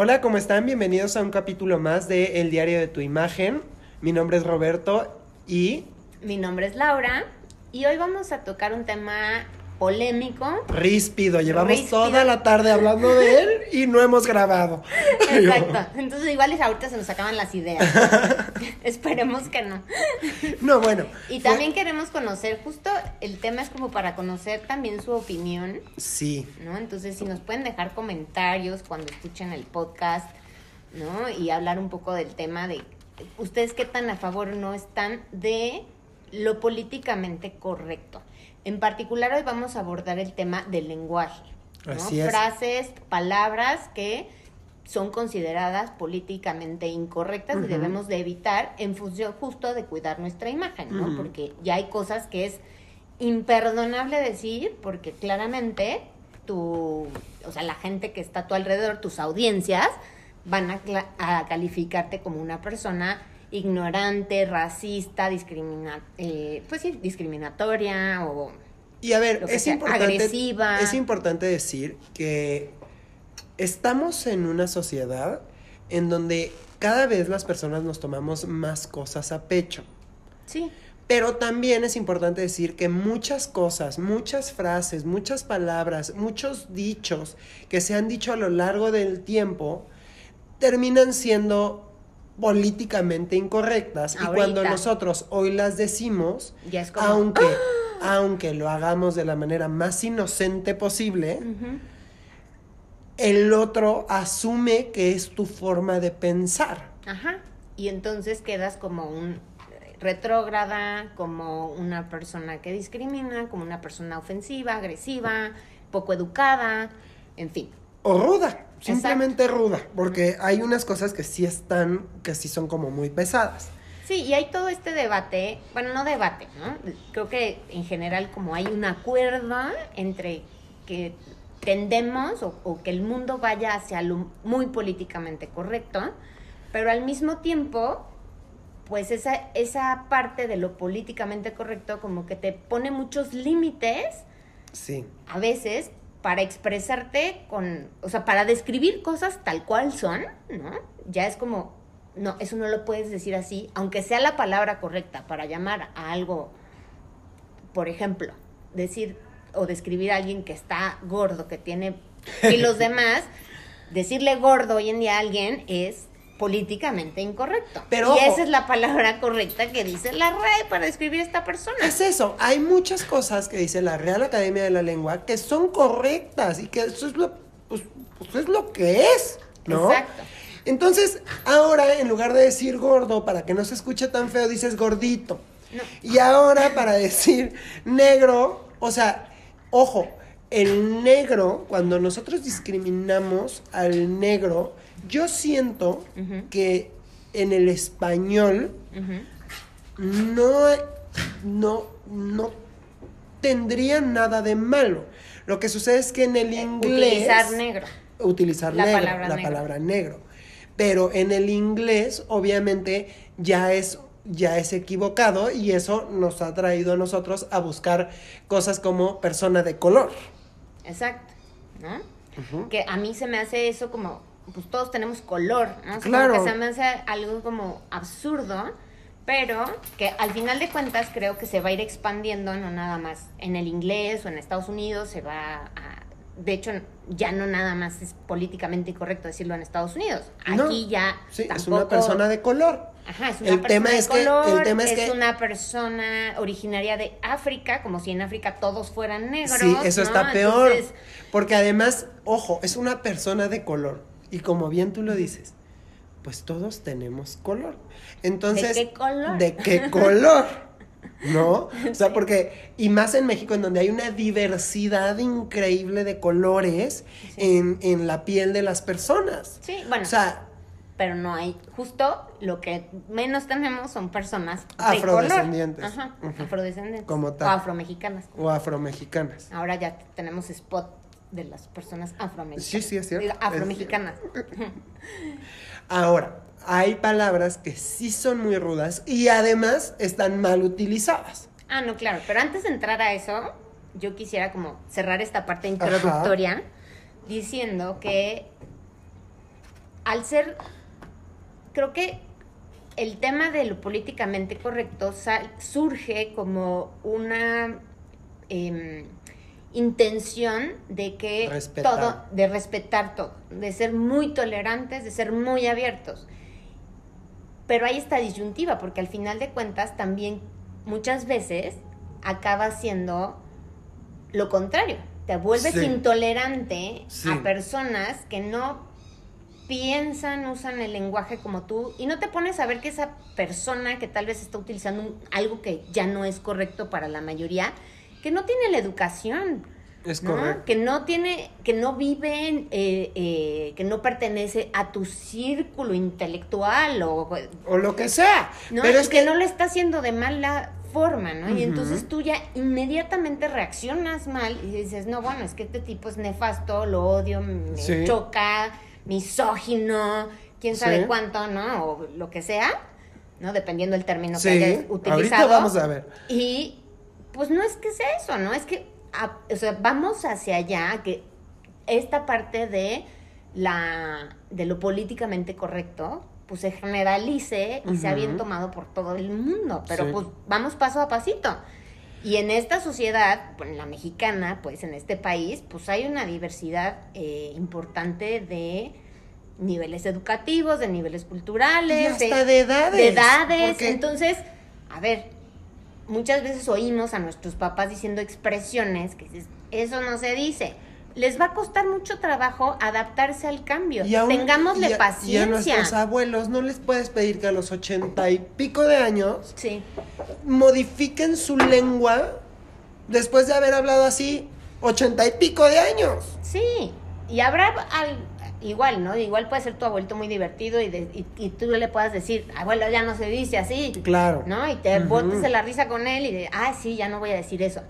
Hola, ¿cómo están? Bienvenidos a un capítulo más de El Diario de tu Imagen. Mi nombre es Roberto y... Mi nombre es Laura y hoy vamos a tocar un tema polémico. Ríspido, llevamos toda la tarde hablando de él y no hemos grabado. Exacto, entonces igual es ahorita se nos acaban las ideas. Esperemos que no. No, bueno. Y también queremos conocer, justo el tema es como para conocer también su opinión. Sí. ¿No? Entonces, si nos pueden dejar comentarios cuando escuchen el podcast, ¿no? Y hablar un poco del tema de ustedes qué tan a favor no están de lo políticamente correcto. En particular hoy vamos a abordar el tema del lenguaje. Frases, palabras que son consideradas políticamente incorrectas y debemos de evitar en función justo de cuidar nuestra imagen, ¿no? Porque ya hay cosas que es imperdonable decir porque claramente tu, o sea, la gente que está a tu alrededor, tus audiencias, van a, a calificarte como una persona ignorante, racista, discrimina, eh, pues sí, discriminatoria o y a ver, es importante, agresiva. Es importante decir que estamos en una sociedad en donde cada vez las personas nos tomamos más cosas a pecho. Sí. Pero también es importante decir que muchas cosas, muchas frases, muchas palabras, muchos dichos que se han dicho a lo largo del tiempo terminan siendo políticamente incorrectas y cuando nosotros hoy las decimos, aunque, ¡Ah! aunque lo hagamos de la manera más inocente posible, el otro asume que es tu forma de pensar. Ajá. Y entonces quedas como un retrógrada, como una persona que discrimina, como una persona ofensiva, agresiva, poco educada, en fin. O ruda simplemente ruda, porque hay unas cosas que sí están, que sí son como muy pesadas. Sí, y hay todo este debate, bueno, no debate, ¿no? Creo que en general como hay un acuerdo entre que tendemos o, o, que el mundo vaya hacia lo muy políticamente correcto, pero al mismo tiempo, pues esa, esa parte de lo políticamente correcto como que te pone muchos límites. Sí. A veces para expresarte con, o sea, para describir cosas tal cual son, ¿no? Ya es como, no, eso no lo puedes decir así, aunque sea la palabra correcta para llamar a algo, por ejemplo, decir o describir a alguien que está gordo, que tiene y los demás, decirle gordo hoy en día a alguien es políticamente incorrecto. Pero, y esa es la palabra correcta que dice la RAE para describir a esta persona. Es eso, hay muchas cosas que dice la Real Academia de la Lengua que son correctas y que eso es lo, pues, pues es lo que es, ¿no? Exacto. Entonces, ahora en lugar de decir gordo, para que no se escuche tan feo, dices gordito. Y ahora para decir negro, o sea, ojo, el negro, cuando nosotros discriminamos al negro, yo siento que en el español no, no, no tendría nada de malo. Lo que sucede es que en el inglés... Utilizar negro. Utilizar la negro, palabra la negro. palabra negro. Pero en el inglés, obviamente, ya es ya es equivocado y eso nos ha traído a nosotros a buscar cosas como persona de color. Exacto, ¿no? Que a mí se me hace eso como pues todos tenemos color, ¿no? Claro. que se me hace algo como absurdo, pero que al final de cuentas creo que se va a ir expandiendo, no nada más en el inglés o en Estados Unidos, se va a... De hecho, ya no nada más es políticamente incorrecto decirlo en Estados Unidos. Aquí ya. Sí, es una persona de color. Ajá, es una el persona tema de es color, que, el tema es, es una persona originaria de África, como si en África todos fueran negros. Sí, eso está peor. Porque además, ojo, es una persona de color y como bien tú lo dices, pues todos tenemos color. Entonces, ¿de qué color? ¿De qué color? ¿No? O sea, porque, y más en México, en donde hay una diversidad increíble de colores en, en, la piel de las personas. Sí, bueno. O sea, pero no hay, justo lo que menos tenemos son personas afrodescendientes. De color. Ajá, afrodescendientes. Como tal. O afromexicanas. O afromexicanas. Ahora ya tenemos spot de las personas afroamericanas. Sí, sí, es cierto. Afromexicanas. Ahora, hay palabras que sí son muy rudas y además están mal utilizadas. Ah, no, claro. Pero antes de entrar a eso, yo quisiera como cerrar esta parte introductoria diciendo que al ser, creo que el tema de lo políticamente correcto sal- surge como una em, intención de que Respetar. todo, de respetar todo, de ser muy tolerantes, de ser muy abiertos. Pero hay esta disyuntiva, porque al final de cuentas también muchas veces acaba siendo lo contrario. Te vuelves Sí. intolerante Sí. a personas que no piensan, usan el lenguaje como tú y no te pones a ver que esa persona que tal vez está utilizando un- algo que ya no es correcto para la mayoría, que no tiene la educación. Es ¿no? correcto. Que no tiene, que no vive, en, eh, eh, que no pertenece a tu círculo intelectual o O lo que sea. ¿no? Pero Y es que, que, no lo está haciendo de mala forma, ¿no? Y entonces tú ya inmediatamente reaccionas mal y dices, no, bueno, es que este tipo es nefasto, lo odio, me Sí. choca, misógino, quién sabe Sí. cuánto, ¿no? O lo que sea, ¿no? Dependiendo del término Sí, que hayas ahorita utilizado. vamos a ver. Y pues no es que sea eso, ¿no? Es que, a- o sea, vamos hacia allá, que esta parte de la de lo políticamente correcto, pues se generalice y sea bien tomado por todo el mundo, pero Sí. pues vamos paso a pasito. Y en esta sociedad, pues, en la mexicana, pues en este país, pues hay una diversidad eh, importante de niveles educativos, de niveles culturales, Y hasta de edades, de edades. porque- Entonces, a ver, muchas veces oímos a nuestros papás diciendo expresiones que dices, eso no se dice. Les va a costar mucho trabajo adaptarse al cambio. y aún- Tengámosle y a- Y a paciencia. nuestros abuelos no les puedes pedir que a los ochenta y pico de años Sí. modifiquen su lengua después de haber hablado así ochenta y pico de años. Sí, y habrá al- igual, ¿no? Igual puede ser tu abuelito muy divertido y, de- y, y tú le puedas decir, abuelo, ya no se dice así, Claro. ¿no? Y te botes de la risa con él y de, ah, sí, ya no voy a decir eso.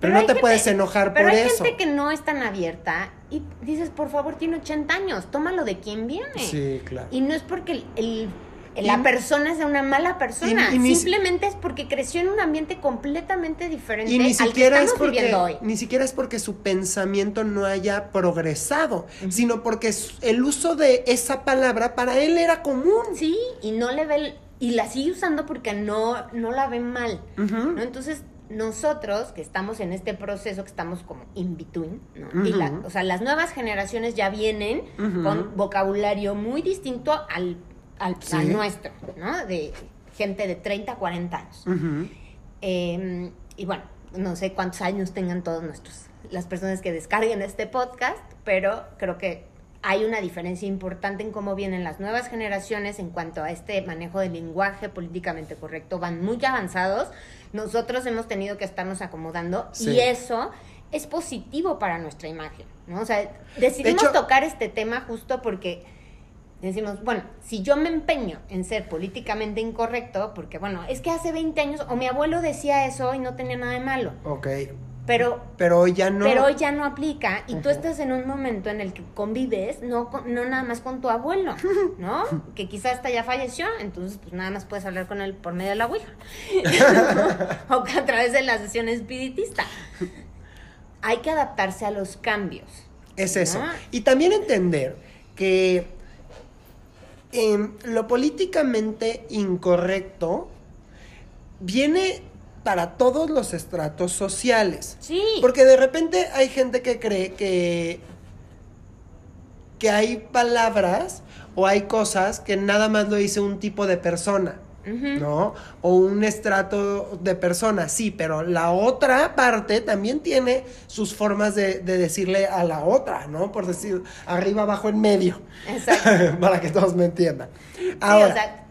Pero no hay te puedes enojar pero por hay eso. gente que no es tan abierta y dices, por favor, tiene 80 años, tómalo de quien viene. Sí, claro. Y no es porque el, el- Y- la persona sea una mala persona, y ni simplemente es porque creció en un ambiente completamente diferente Y ni al que siquiera es porque viviendo hoy. ni siquiera es porque su pensamiento no haya progresado, sino porque el uso de esa palabra para él era común. Sí, y no le ve el- y la sigue usando porque no, no la ve mal. ¿no? Entonces, nosotros que estamos en este proceso, que estamos como in between, ¿no? Y la- o sea, las nuevas generaciones ya vienen con vocabulario muy distinto al, al, Sí. nuestro, ¿no? De gente de 30, 40 años. Eh, y bueno, no sé cuántos años tengan todos nuestros, las personas que descarguen este podcast, pero creo que hay una diferencia importante en cómo vienen las nuevas generaciones en cuanto a este manejo del lenguaje políticamente correcto. Van muy avanzados. Nosotros hemos tenido que estarnos acomodando Sí. y eso es positivo para nuestra imagen, ¿no? O sea, decidimos hecho- tocar este tema justo porque decimos, bueno, si yo me empeño en ser políticamente incorrecto, porque bueno, es que hace 20 años, o mi abuelo decía eso y no tenía nada de malo, Ok, pero, pero hoy ya no. pero hoy ya no aplica y tú estás en un momento en el que convives, no, no nada más con tu abuelo, ¿no? Que quizás hasta ya falleció, entonces pues nada más puedes hablar con él por medio de la Ouija, o a través de la sesión espiritista. Hay que adaptarse a los cambios. Es eso. Y también entender que em, lo políticamente incorrecto viene para todos los estratos sociales. Sí. Porque de repente hay gente que cree que, que hay palabras o hay cosas que nada más lo dice un tipo de persona. ¿No? O un estrato de personas, sí, pero la otra parte también tiene sus formas de, de decirle a la otra, ¿no? Por decir, arriba, abajo, en medio. Exacto. Para que todos me entiendan. Sí, Ahora, o sea,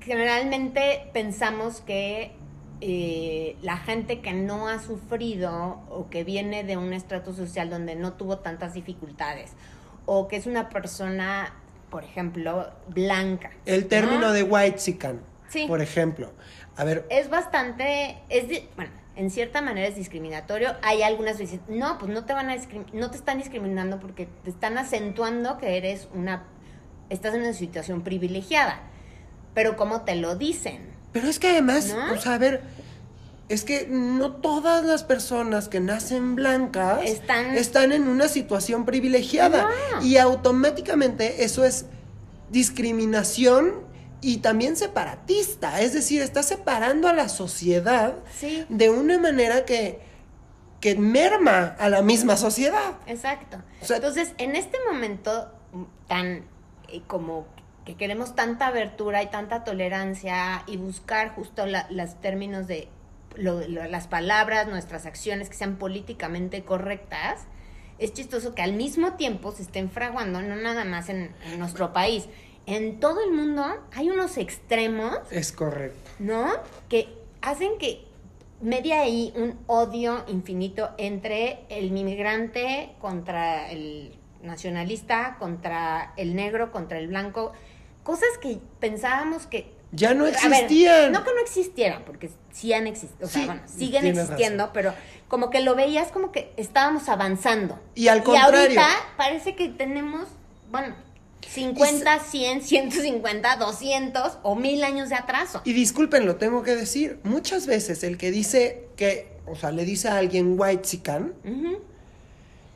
generalmente pensamos que eh, la gente que no ha sufrido o que viene de un estrato social donde no tuvo tantas dificultades o que es una persona, por ejemplo, blanca. el término ¿no? de white sican, Sí. por ejemplo. A ver, es bastante, es bueno, en cierta manera es discriminatorio. Hay algunas veces, no, pues no te van a no te están discriminando porque te están acentuando que eres una, estás en una situación privilegiada. Pero ¿cómo te lo dicen? Pero es que además, ¿No? o sea, a ver, es que no todas las personas que nacen blancas Están- están en una situación privilegiada. No. Y automáticamente eso es discriminación y también separatista. Es decir, está separando a la sociedad Sí. de una manera que, que merma a la misma sociedad. Exacto. O sea- Entonces, en este momento tan eh, como que queremos tanta abertura y tanta tolerancia y buscar justo la- los términos de lo- lo- las palabras, nuestras acciones que sean políticamente correctas, es chistoso que al mismo tiempo se estén fraguando, no nada más en, en nuestro país, en todo el mundo hay unos extremos Es correcto. ¿no? Que hacen que media ahí un odio infinito entre el inmigrante contra el nacionalista, contra el negro, contra el blanco, cosas que pensábamos que Ya no ver, existían. no que no existieran, porque sí han existido, o sea, Sí, bueno, siguen existiendo, pero como que lo veías como que estábamos avanzando. Y al Y contrario. ahorita parece que tenemos, bueno, 50, 100, 150, 200 o 1000 años de atraso. Y disculpen, lo tengo que decir. Muchas veces el que dice que, o sea, le dice a alguien white Ujú.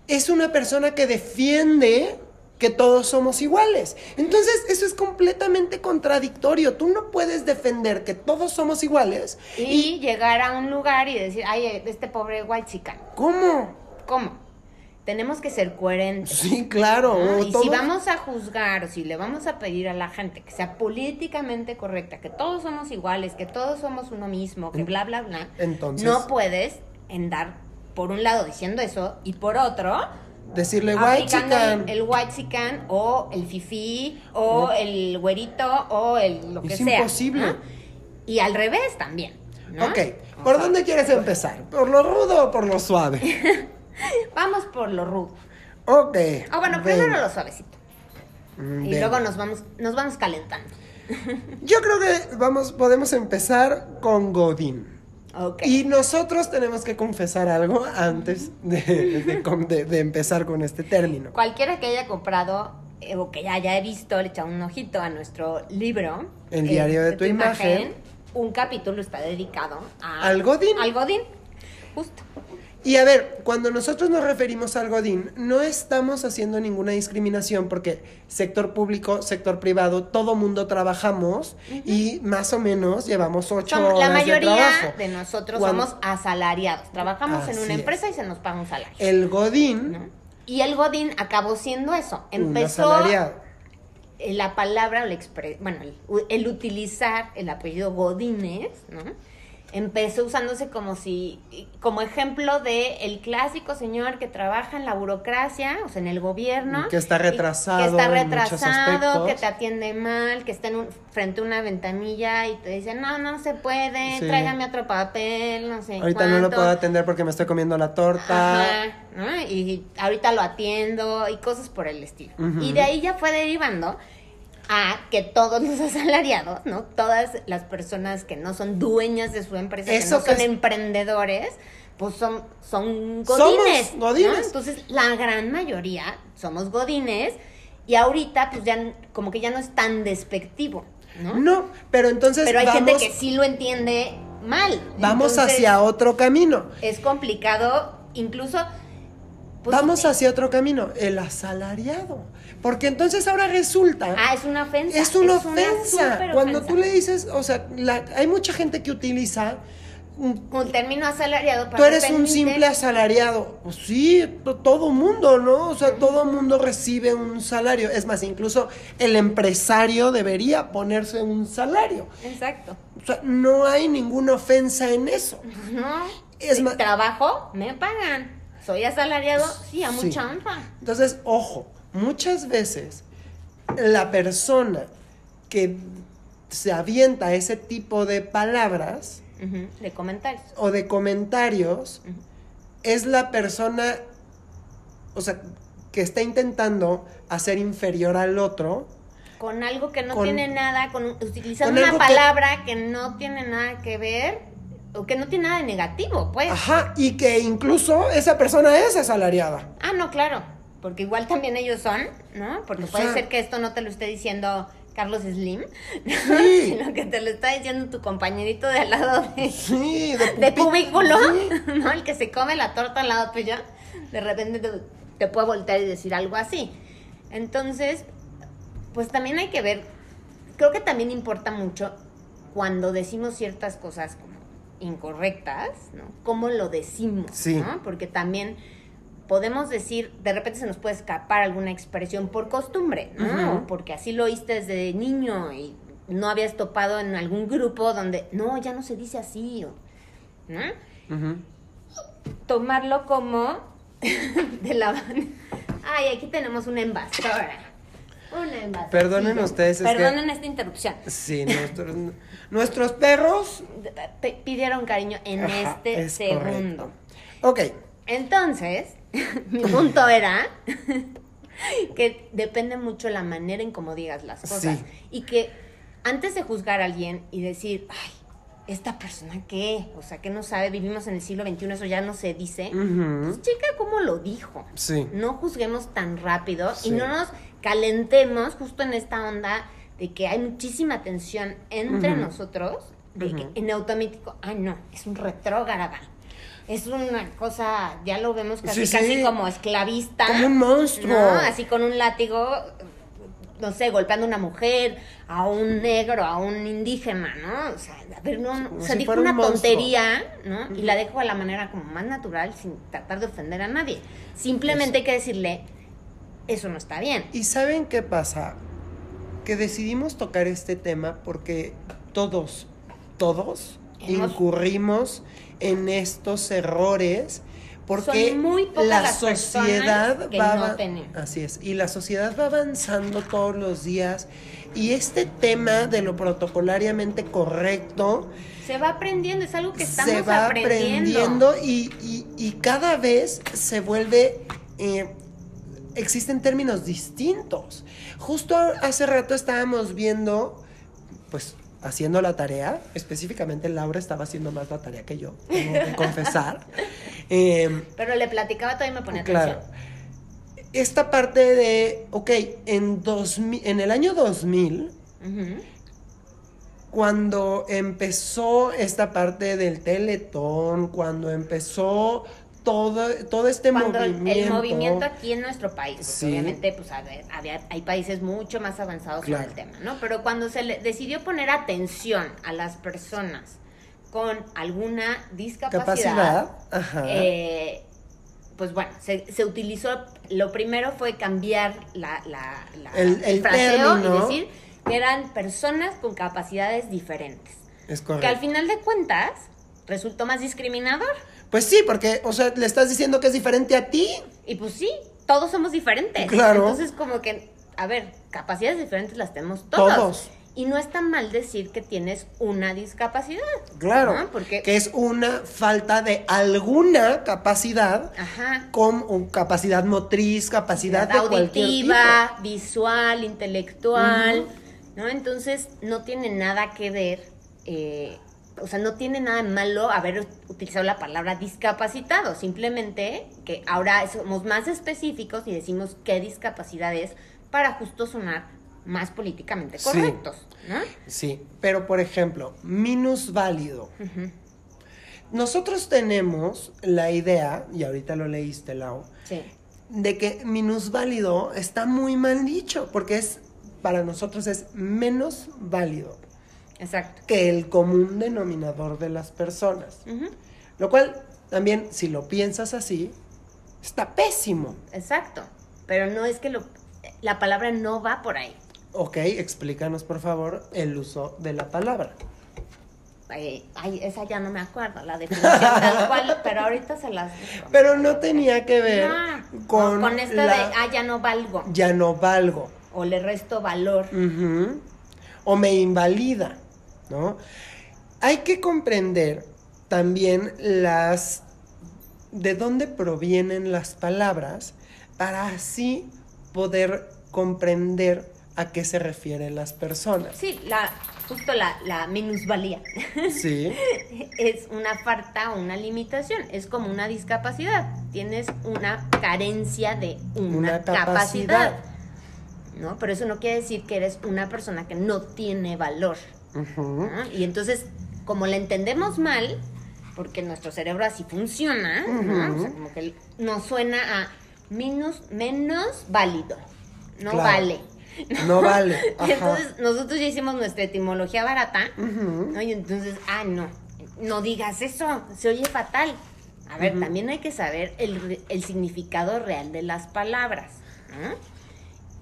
es una persona que defiende que todos somos iguales. Entonces, eso es completamente contradictorio. Tú no puedes defender que todos somos iguales. Y, llegar a un lugar y decir, ay, este pobre white chican. ¿Cómo? ¿Cómo? Tenemos que ser coherentes. Sí, claro. Y si vamos a juzgar o si le vamos a pedir a la gente que sea políticamente correcta, que todos somos iguales, que todos somos uno mismo, que bla, bla, bla, Entonces- no puedes andar por un lado diciendo eso y por otro Decirle white chican. el, el white chican o el fifi o No. el güerito o el lo que Es sea. imposible. ¿no? Y al revés también. ¿no? Ok, ¿por dónde quieres empezar? ¿Por lo rudo o por lo suave? Vamos por lo rudo. Ok. Ah, bueno, primero lo suavecito. Mm, Y luego nos vamos, nos vamos calentando. Yo creo que vamos, podemos empezar con Godín. Ok. Y nosotros tenemos que confesar algo antes de, de com- de- de empezar con este término. Cualquiera que haya comprado eh, o que ya haya visto, le echa un ojito a nuestro libro. eh, El diario de tu imagen. Un capítulo está dedicado a- ¿Al Godín? Al Godín. Justo. Y a ver, cuando nosotros nos referimos al Godín, no estamos haciendo ninguna discriminación porque sector público, sector privado, todo mundo trabajamos y más o menos llevamos ocho Som- horas la de mayoría trabajo. de nosotros Cuando- somos asalariados. Trabajamos en una es. empresa y se nos paga un salario. El Godín, ¿no? Y el Godín acabó siendo eso. Empezó asalariado. la palabra, o la expre- bueno, el, el utilizar el apellido Godínez, ¿no? Empezó usándose como si, como ejemplo de el clásico señor que trabaja en la burocracia, o sea, en el gobierno. Que está retrasado Que está retrasado, que te atiende mal, que está en un- frente a una ventanilla y te dice, no, no se puede, Sí. tráigame otro papel, no sé Ahorita no lo cuánto". puedo atender porque me estoy comiendo la torta. Ajá, ¿no? Y ahorita lo atiendo y cosas por el estilo. Y de ahí ya fue derivando a que todos los asalariados, ¿no? Todas las personas que no son dueñas de su empresa, Eso que no son que es- emprendedores, pues son, son Somos godines. Entonces, la gran mayoría somos godines y ahorita, pues ya como que ya no es tan despectivo, ¿no? No, pero entonces Pero hay vamos, gente que sí lo entiende mal. vamos Entonces, hacia otro camino. es complicado, incluso. pues, vamos hacia otro camino, el asalariado. Porque entonces ahora resulta... Ah, es una ofensa. es una ofensa. Cuando ofensa. tú le dices, o sea, la- hay mucha gente que utiliza... un- Un término asalariado para Tú eres un simple asalariado. Pues sí, to- todo mundo, ¿no? O sea, todo mundo recibe un salario. Es más, incluso el empresario debería ponerse un salario. Exacto. O sea, no hay ninguna ofensa en eso. No. Es Si más- trabajo, me pagan. Soy asalariado, sí, a Sí. mucha honra. Entonces, ojo, muchas veces la persona que se avienta ese tipo de palabras De comentarios. o de comentarios es la persona, o sea, que está intentando hacer inferior al otro. Con algo que no Con- tiene nada, con utilizando con una algo que- palabra que... no tiene nada que ver o que no tiene nada de negativo, pues. Ajá, y que incluso esa persona es asalariada. Ah, no, claro, porque igual también ellos son, ¿no? Porque O puede sea- ser que esto no te lo esté diciendo Carlos Slim, Sí. sino que te lo está diciendo tu compañerito de al lado de, Sí, de, de pupi- cubículo, Sí. ¿no? El que se come la torta al lado tuyo, de repente te, te puede voltear y decir algo así. Entonces, pues también hay que ver, creo que también importa mucho cuando decimos ciertas cosas como incorrectas, ¿no? ¿Cómo lo decimos? Sí. ¿no? Porque también podemos decir, de repente se nos puede escapar alguna expresión por costumbre, ¿no? Porque así lo oíste desde niño y no habías topado en algún grupo donde, no, ya no se dice así, ¿no? Tomarlo como de la... Ay, aquí tenemos una invasora. Una invasora. Perdonen ustedes, es que- Perdonen esta interrupción. Sí, nuestros, nuestros perros. P- pidieron cariño en Ajá, este es segundo. correcto. Ok, Entonces, mi punto era que depende mucho la manera en cómo digas las cosas. Sí. Y que antes de juzgar a alguien y decir, ay, esta persona qué, o sea, que no sabe, vivimos en el siglo XXI, eso ya no se dice. Ujú. Pues checa cómo lo dijo. Sí. No juzguemos tan rápido Sí. y no nos calentemos justo en esta onda de que hay muchísima tensión entre nosotros, de que en automático, ay no, es un retrógrada. Es una cosa, ya lo vemos casi, Sí, como esclavista. Como un monstruo. ¿no? Así con un látigo, no sé, golpeando a una mujer, a un negro, a un indígena, ¿no? O sea, a ver, no, no, Como o sea, si dijo un una tontería, ¿no? Y la dejo a la manera como más natural, sin tratar de ofender a nadie. Simplemente hay que decirle, eso no está bien. ¿Y saben qué pasa? Que decidimos tocar este tema porque todos, todos incurrimos en estos errores porque muy la las sociedad que va no tenemos. así es y la sociedad va avanzando todos los días y este tema de lo protocolariamente correcto Se va aprendiendo, es algo que estamos se va aprendiendo. aprendiendo y, y- y cada vez se vuelve eh, existen términos distintos. Justo hace rato estábamos viendo, pues haciendo la tarea, específicamente Laura estaba haciendo más la tarea que yo, tengo que confesar. Em, Pero le platicaba todavía me ponía claro. atención. Esta parte de, ok, en, 2000, en el año 2000, Ujú. cuando empezó esta parte del teletón, cuando empezó todo, todo este Cuando el- movimiento. el movimiento aquí en nuestro país, porque Sí. obviamente pues a ver, había- hay países mucho más avanzados Claro. con el tema, ¿no? Pero cuando se le decidió poner atención a las personas con alguna discapacidad, capacidad, ajá, eh, pues bueno, se, se utilizó, lo primero fue cambiar la, la, la- El- el fraseo término. y decir que eran personas con capacidades diferentes. es Que al correcto. final de cuentas resultó más discriminador. Pues sí, porque, o sea, le estás diciendo que es diferente a ti. Y pues sí, todos somos diferentes. Claro. Entonces, como que, a ver, capacidades diferentes las tenemos todos. Todos. Y no está mal decir que tienes una discapacidad. Claro. ¿no? Porque, Que es una falta de alguna capacidad, ajá, como capacidad motriz, capacidad de tipo. auditiva, visual, intelectual, ¿no? Entonces, no tiene nada que ver, eh, o sea, no tiene nada de malo haber utilizado la palabra discapacitado, simplemente que ahora somos más específicos y decimos qué discapacidad es para justo sonar más políticamente Sí. correctos, ¿no? Sí, pero por ejemplo, minusválido. Ujú, Nosotros tenemos la idea, y ahorita lo leíste, Lau, Sí. de que minusválido está muy mal dicho, porque es, para nosotros es menos válido Exacto. que el común denominador de las personas. Lo cual, también, si lo piensas así, está pésimo. Exacto. Pero no es que lo, la palabra no va por ahí. Ok, explícanos por favor el uso de la palabra. Eh, ay, esa ya no me acuerdo, la definición tal cual, pero ahorita se las. Pero no tenía que ver No, con, con esta la de, ah, ya no valgo, ya no valgo. o le resto valor. O me invalida, ¿no? Hay que comprender también las de dónde provienen las palabras para así poder comprender a qué se refieren las personas. Sí, la, justo la, la minusvalía. Sí. es una falta o una limitación, es como una discapacidad. Tienes una carencia de una, Una capacidad. capacidad. ¿No? Pero eso no quiere decir que eres una persona que no tiene valor. Y entonces, como la entendemos mal, porque nuestro cerebro así funciona, ¿no? O sea, como que nos suena a menos, menos válido. No Claro. vale. No vale. Ajá. Entonces, nosotros ya hicimos nuestra etimología barata. ¿no? Y entonces, ah, no, no digas eso, se oye fatal. A ver, también hay que saber el, el significado real de las palabras, ¿no?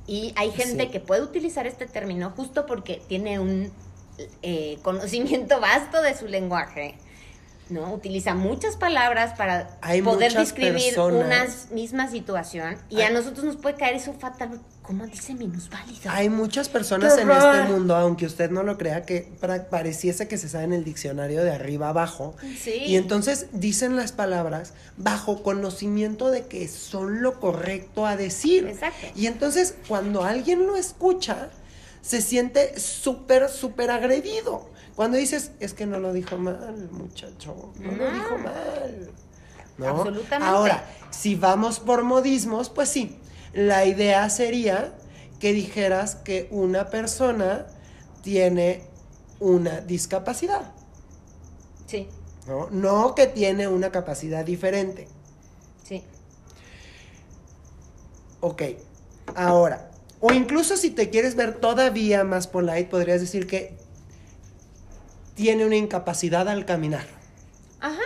Y hay gente Sí. que puede utilizar este término justo porque tiene un eh, conocimiento vasto de su lenguaje, ¿no? Utiliza muchas palabras para Hay poder describir personas- una misma situación y a Hay- nosotros nos puede caer eso fatal. ¿Cómo dice minusválido? Hay muchas personas ¡Qué en este mundo, aunque usted no lo crea, que pareciese que se sabe en el diccionario de arriba abajo. Sí. Y entonces dicen las palabras bajo conocimiento de que son lo correcto a decir. Exacto. Y entonces cuando alguien lo escucha, se siente súper, súper agredido. Cuando dices, es que no lo dijo mal, muchacho, no, lo dijo mal. ¿No? Absolutamente. Ahora, si vamos por modismos, pues sí, la idea sería que dijeras que una persona tiene una discapacidad, Sí, ¿no? No que tiene una capacidad diferente. sí. Ok, ahora, o incluso si te quieres ver todavía más polite, podrías decir que tiene una incapacidad al caminar, Ajá.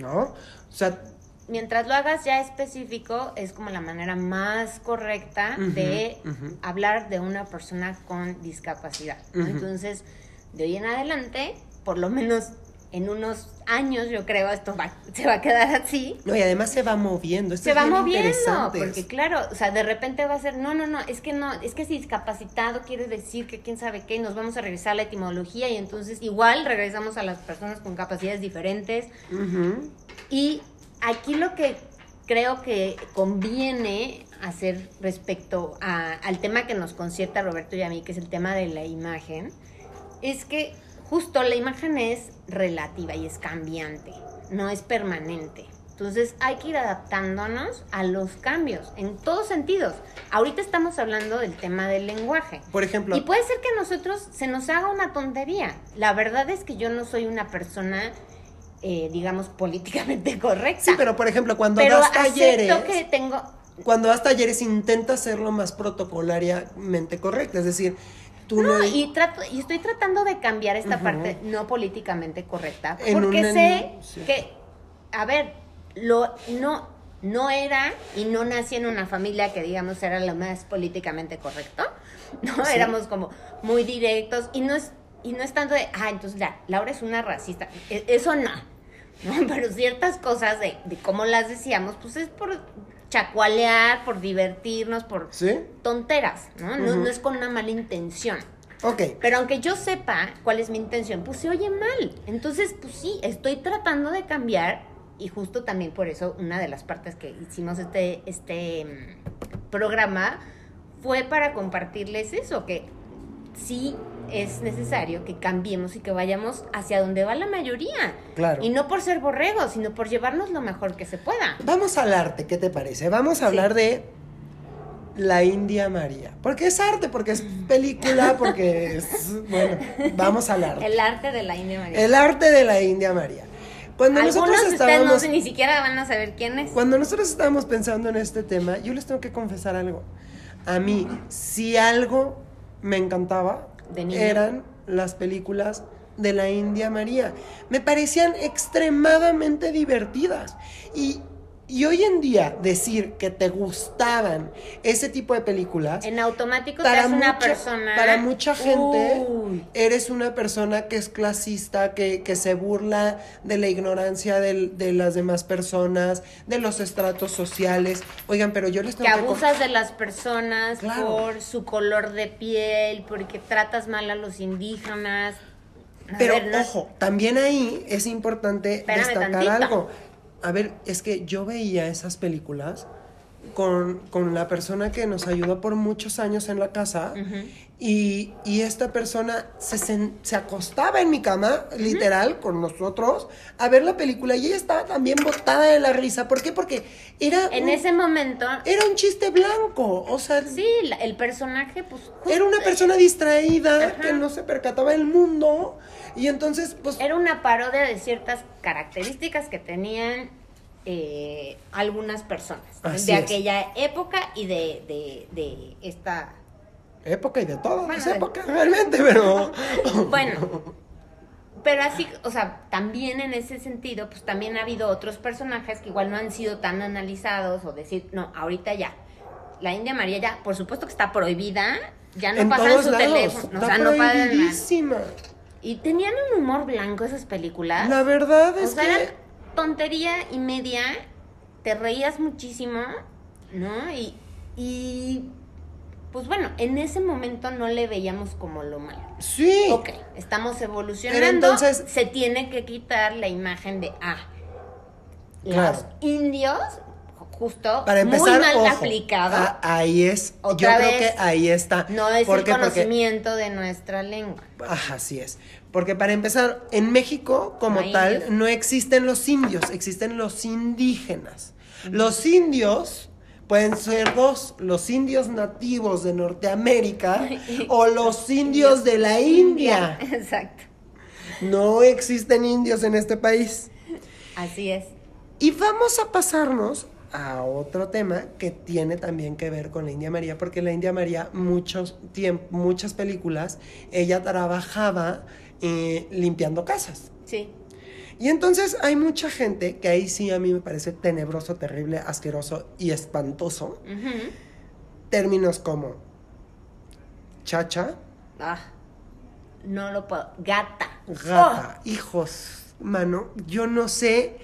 ¿no? O sea, Mientras lo hagas ya específico, es como la manera más correcta de hablar de una persona con discapacidad. Entonces, de hoy en adelante, por lo menos en unos años, yo creo, esto va, se va a quedar así. no, y además se va moviendo. esto Se es va moviendo, porque claro, o sea, de repente va a ser, no, no, no, es que no, es que si discapacitado quiere decir que quién sabe qué, y nos vamos a regresar a la etimología y entonces igual regresamos a las personas con capacidades diferentes. Y aquí lo que creo que conviene hacer respecto a- al tema que nos concierta Roberto y a mí, que es el tema de la imagen, es que justo la imagen es relativa y es cambiante, no es permanente. Entonces hay que ir adaptándonos a los cambios en todos sentidos. Ahorita estamos hablando del tema del lenguaje. Por ejemplo, Y puede ser que a nosotros se nos haga una tontería. La verdad es que yo no soy una persona, eh, digamos, políticamente correcta. sí, pero por ejemplo, cuando Pero das talleres, que tengo... cuando das talleres intenta hacerlo más protocolariamente correcto, es decir, tú no, No, y, trato, y estoy tratando de cambiar esta parte no políticamente correcta. En Porque sé sí. que, a ver, lo, no, no era y no nací en una familia que, digamos, era lo más políticamente correcto. No, Sí. éramos como muy directos y no es, y no es tanto de, ah, entonces ya, Laura es una racista. E- Eso no. ¿no? Pero ciertas cosas de, de cómo las decíamos, pues es por chacualear, por divertirnos, por ¿Sí? tonteras, ¿no? No es con una mala intención. Ok. Pero aunque yo sepa cuál es mi intención, pues se oye mal. Entonces, pues sí, estoy tratando de cambiar y justo también por eso una de las partes que hicimos este, este mm, programa fue para compartirles eso, que sí es necesario que cambiemos y que vayamos hacia donde va la mayoría. Claro. Y no por ser borregos, sino por llevarnos lo mejor que se pueda. Vamos al arte, ¿qué te parece? Vamos a hablar de la India María. Porque es arte, porque es película, porque es... Bueno, vamos al arte. El arte de la India María. El arte de la India María. Cuando Algunos nosotros ustedes no estábamos... sé, ni siquiera van a saber quién es. Cuando nosotros estábamos pensando en este tema, yo les tengo que confesar algo. A mí, si algo me encantaba, De niño. eran las películas de la India María. Me parecían extremadamente divertidas. Y, y hoy en día decir que te gustaban ese tipo de películas, En automático te para hace una mucha- persona. para mucha gente Uy. eres una persona que es clasista, que, que se burla de la ignorancia del- de las demás personas, de los estratos sociales. Oigan, pero yo les que tengo que... abusas de las personas Claro. por su color de piel, porque tratas mal a los indígenas. A Pero ver, no- ojo, también ahí es importante Espérame destacar tantito. algo. A ver, es que yo veía esas películas con, con la persona que nos ayudó por muchos años en la casa y, y esta persona se, sen- se acostaba en mi cama, literal, con nosotros, a ver la película y ella estaba también botada de la risa. ¿Por qué? Porque era, En un, ese momento, era un chiste blanco, o sea, sí, la- el personaje, pues. era una justo- persona distraída que no se percataba del mundo y entonces, pues... Era una parodia de ciertas características que tenían eh, algunas personas Así de es. aquella época y de, de, de esta. Época y de todas Bueno, las de- épocas, realmente, pero... Bueno, pero así, o sea, también en ese sentido, pues también ha habido otros personajes que igual no han sido tan analizados o decir, no, ahorita ya. La India María ya, por supuesto que está prohibida, ya no en pasa en todos su lados, teléfono, o sea, no pasa nada. prohibidísima. Y tenían un humor blanco esas películas. La verdad O es sea, que... tontería y media, te reías muchísimo, ¿no? Y, y pues bueno, en ese momento no le veíamos como lo malo. Sí. Ok, estamos evolucionando. Pero entonces- se tiene que quitar la imagen de, ah, Claro. los indios, justo, Para empezar, muy mal ojo, aplicado. a- ahí es. Otra yo creo vez, que ahí está. no es ¿Por el? Porque- conocimiento de nuestra lengua. Ajá, así es. Porque para empezar, en México, como No tal, indios. no existen los indios, existen los indígenas. Los indios pueden ser dos, los indios nativos de Norteamérica o los indios de la India. Exacto. No existen indios en este país. Así es. Y vamos a pasarnos a otro tema que tiene también que ver con la India María, porque la India María, muchos tiemp- muchas películas, ella trabajaba eh, limpiando casas. Sí. Y entonces hay mucha gente que ahí sí a mí me parece tenebroso, terrible, asqueroso y espantoso. Ujú. Términos como chacha, Ah, no lo puedo. Gata. gata, hijos, mano, yo no sé,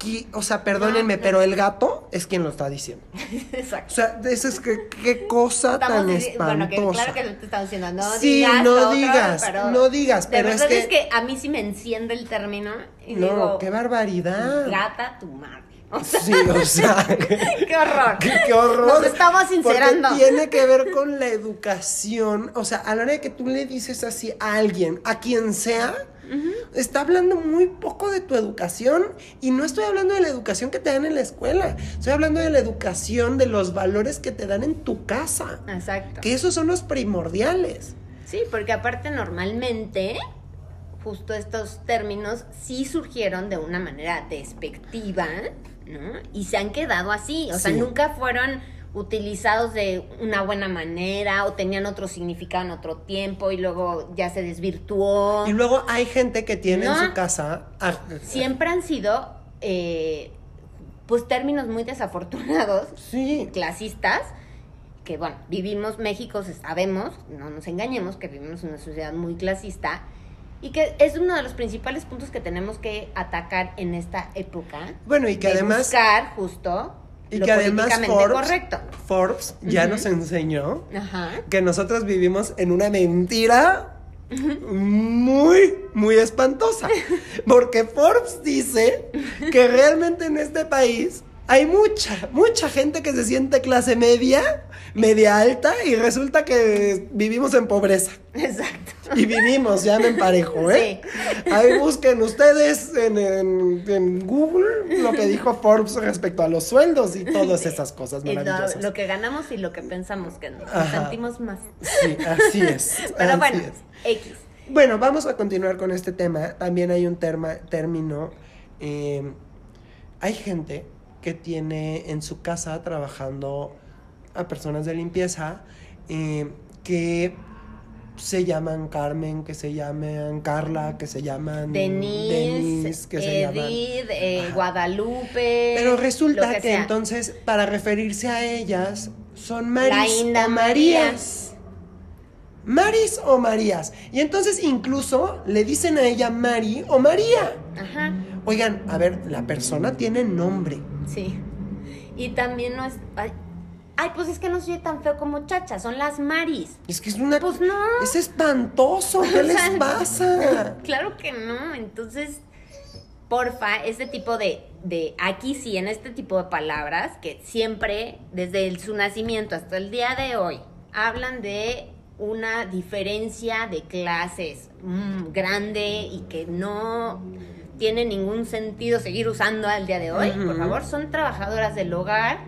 qui- o sea, perdónenme, No, no. pero el gato es quien lo está diciendo. Exacto. O sea, eso es que, qué cosa Estamos tan dici- bueno, que espantosa. claro que te estamos diciendo, no Sí, digas. no otro, digas, pero no digas, de pero es verdad que- es que a mí sí me enciende el término y no, digo, qué barbaridad. gata tu madre. O sea, Sí, o sea, qué horror. qué, qué horror. Nos estamos sincerando. Porque tiene que ver con la educación. O sea, a la hora de que tú le dices así a alguien, a quien sea, está hablando muy poco de tu educación. Y no estoy hablando de la educación que te dan en la escuela. Estoy hablando de la educación, de los valores que te dan en tu casa. Exacto. Que esos son los primordiales. Sí, porque aparte normalmente justo estos términos sí surgieron de una manera despectiva, ¿no? Y se han quedado así, o sea, nunca fueron utilizados de una buena manera o tenían otro significado en otro tiempo y luego ya se desvirtuó. Y luego hay gente que tiene en su casa. ah, Siempre han sido, eh, pues, términos muy desafortunados Sí. clasistas, que bueno, vivimos, México, sabemos, no nos engañemos, que vivimos en una sociedad muy clasista y que es uno de los principales puntos que tenemos que atacar en esta época. Bueno, y que de además. buscar justo Y lo que además Forbes, correcto. Forbes ya nos enseñó Ajá. que nosotros vivimos en una mentira muy, muy espantosa. Porque Forbes dice que realmente en este país hay mucha, mucha gente que se siente clase media, media alta, y resulta que vivimos en pobreza. Exacto. Y vivimos, ya me emparejo, ¿eh? Ahí busquen ustedes en, en- en Google lo que dijo Forbes respecto a los sueldos y todas esas cosas Y lo, maravillosas. lo que ganamos y lo que pensamos que nos Ajá. sentimos más. Sí, así es. Pero así bueno, es. X. Bueno, vamos a continuar con este tema. También hay un terma- término. eh, hay gente que tiene en su casa trabajando a personas de limpieza eh, que se llaman Carmen, que se llaman Carla, que se llaman Denise, Denise, que se llaman. Eh. Guadalupe. Pero resulta que, sea. entonces, para referirse a ellas, son Maris o Marías. Maris o Marías. Y entonces incluso le dicen a ella Mari o María. Ajá. Oigan, a ver, la persona tiene nombre. Sí. Y también no es. Ay, ay, pues es que no soy tan feo como chacha, son las Maris. Es que es una... Pues no. Es espantoso. ¿Qué O les sea, pasa? Claro que no. Entonces, porfa, ese tipo de de aquí sí, en este tipo de palabras, que siempre, desde el- su nacimiento hasta el día de hoy, hablan de una diferencia de clases mm, grande y que no tiene ningún sentido seguir usando al día de hoy. Por favor, son trabajadoras del hogar,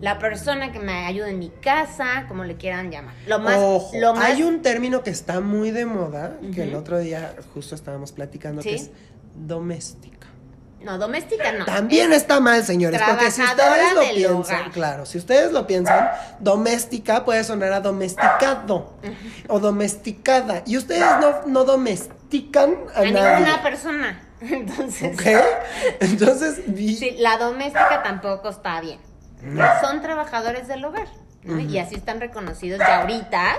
la persona que me ayuda en mi casa, como le quieran llamar. Lo más, Ojo, lo más hay un término que está muy de moda, que el otro día justo estábamos platicando, que es doméstica. No, doméstica no. También está mal, señores, porque si ustedes lo piensan, hogar. claro, si ustedes lo piensan, doméstica puede sonar a domesticado o domesticada. Y ustedes no, no domestican a, a nadie. ninguna persona. Entonces. Entonces, vi- sí, la doméstica tampoco está bien. Son trabajadores del hogar. ¿no? Y así están reconocidos ya ahorita.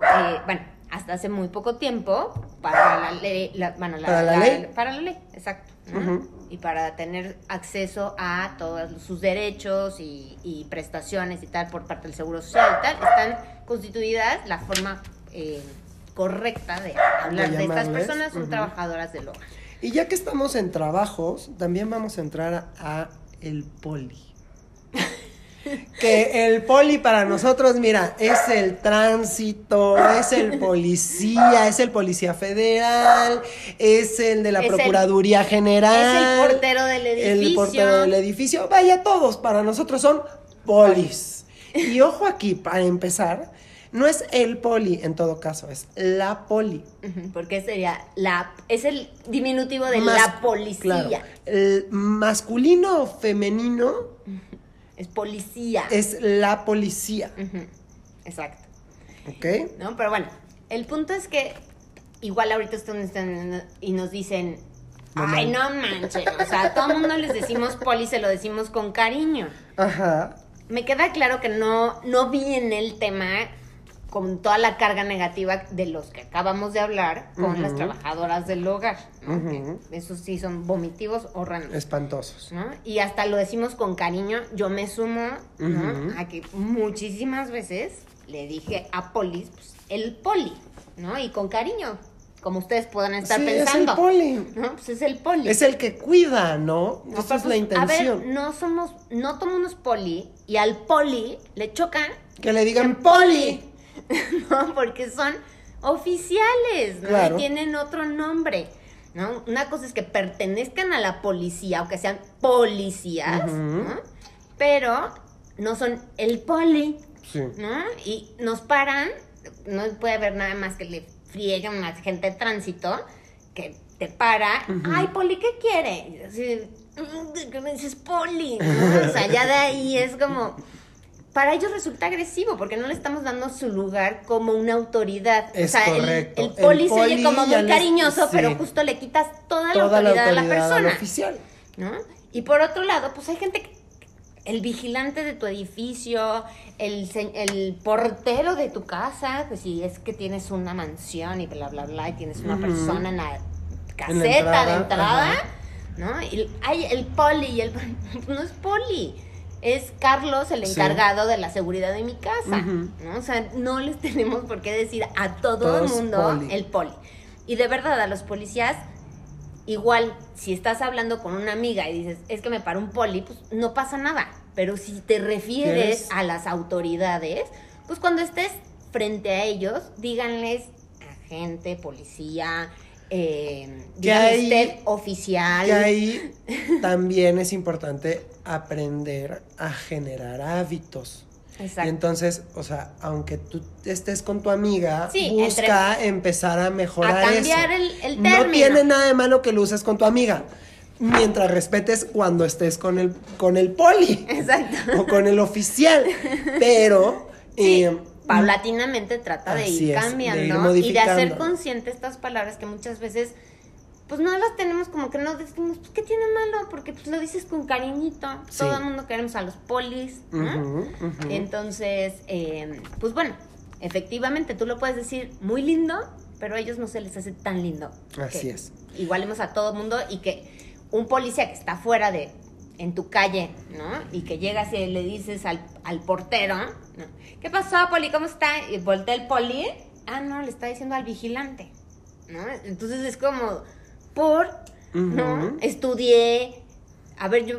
eh, bueno, hasta hace muy poco tiempo para la ley. la- bueno, la, ¿Para la ley? Para la ley, exacto. Y para tener acceso a todos sus derechos y, y prestaciones y tal por parte del Seguro Social y tal, están constituidas la forma eh, correcta de hablar de, estas llamarles, personas, son trabajadoras del hogar. Y ya que estamos en trabajos, también vamos a entrar a, a el poli. Que el poli para nosotros, mira, es el tránsito, es el policía, es el policía federal, es el de la Es el- Procuraduría General. es el portero del El edificio. portero del edificio. Vaya, todos para nosotros son polis. Y ojo aquí, para empezar, no es el poli en todo caso, es la poli. Porque sería la es el diminutivo de Mas- la policía. claro, el masculino o femenino Es policía. es la policía, Exacto. ¿ok? ¿No? Pero bueno, el punto es que igual ahorita están, y nos dicen, No ay, man- no manches, o sea, a todo mundo les decimos poli, se lo decimos con cariño. Ajá. Me queda claro que no, no vi en el tema con toda la carga negativa de los que acabamos de hablar con Ujú. las trabajadoras del hogar. ¿no? Ujú. Que Esos sí son vomitivos horrendos. Espantosos. ¿no? Y hasta lo decimos con cariño. Yo me sumo, ¿no? Ujú. A que muchísimas veces le dije a Polis, pues, el poli, ¿no? Y con cariño, como ustedes podrán estar Sí, pensando. es el poli. ¿No? Pues es el poli. Es el que cuida, ¿no? No, Esa pero es la pues, intención. A ver, no somos, no todo mundo es poli, y al poli le choca que le digan poli. no, porque son oficiales, ¿no? Claro. Y tienen otro nombre. ¿no? Una cosa es que pertenezcan a la policía o que sean policías. ¿no? Pero no son el poli, Sí. ¿no? Y nos paran, no puede haber nada más que le frieguen a la gente de tránsito que te para, ay, poli, ¿qué quiere? Y así, "Mm, ¿qué me dices poli? ¿no? O sea, ya de ahí es como, para ellos resulta agresivo porque no le estamos dando su lugar como una autoridad. Es o sea, el- correcto. El, poli El se oye poli como muy cariñoso, sí. pero justo le quitas toda, la Toda la autoridad, autoridad a la persona. oficial. ¿no? Y por otro lado, pues hay gente que el vigilante de tu edificio, el, el portero de tu casa, pues si es que tienes una mansión y bla, bla, bla, y tienes una persona en la caseta En la entrada, de entrada, ajá. ¿no? Y hay el poli y el... No es poli. Es Carlos el Sí. encargado de la seguridad de mi casa. ¿no? O sea, no les tenemos por qué decir a todo Todos el mundo poli. el poli. Y de verdad, a los policías Igual, si estás hablando con una amiga y dices, es que me paró un poli, pues no pasa nada. Pero si te refieres ¿Quieres? a las autoridades, pues cuando estés frente a ellos, díganles agente, policía, eh, ahí- oficial. Y ahí también es importante aprender a generar hábitos. Exacto. Y entonces, o sea, aunque tú estés con tu amiga, Sí, busca empezar a mejorar A cambiar eso. el- el No tiene nada de malo que lo uses con tu amiga, mientras respetes cuando estés con el, con el poli Exacto. o con el oficial. Pero, Sí, eh, paulatinamente trata de así ir es, de ir cambiando y de hacer consciente estas palabras que muchas veces pues no las tenemos como que no decimos, pues ¿qué tiene malo? Porque pues lo dices con cariñito. Sí. Todo el mundo queremos a los polis. Entonces, eh, pues bueno, efectivamente tú lo puedes decir muy lindo, pero a ellos no se les hace tan lindo. Así es. Igualemos a todo mundo y que un policía que está fuera de en tu calle, ¿no? Y que llegas y le dices al, al portero, ¿no? ¿Qué pasó, poli? ¿Cómo está? Y voltea el poli, ah, no, le está diciendo al vigilante, ¿no? Entonces es como, por, ¿no? Estudié, a ver, yo,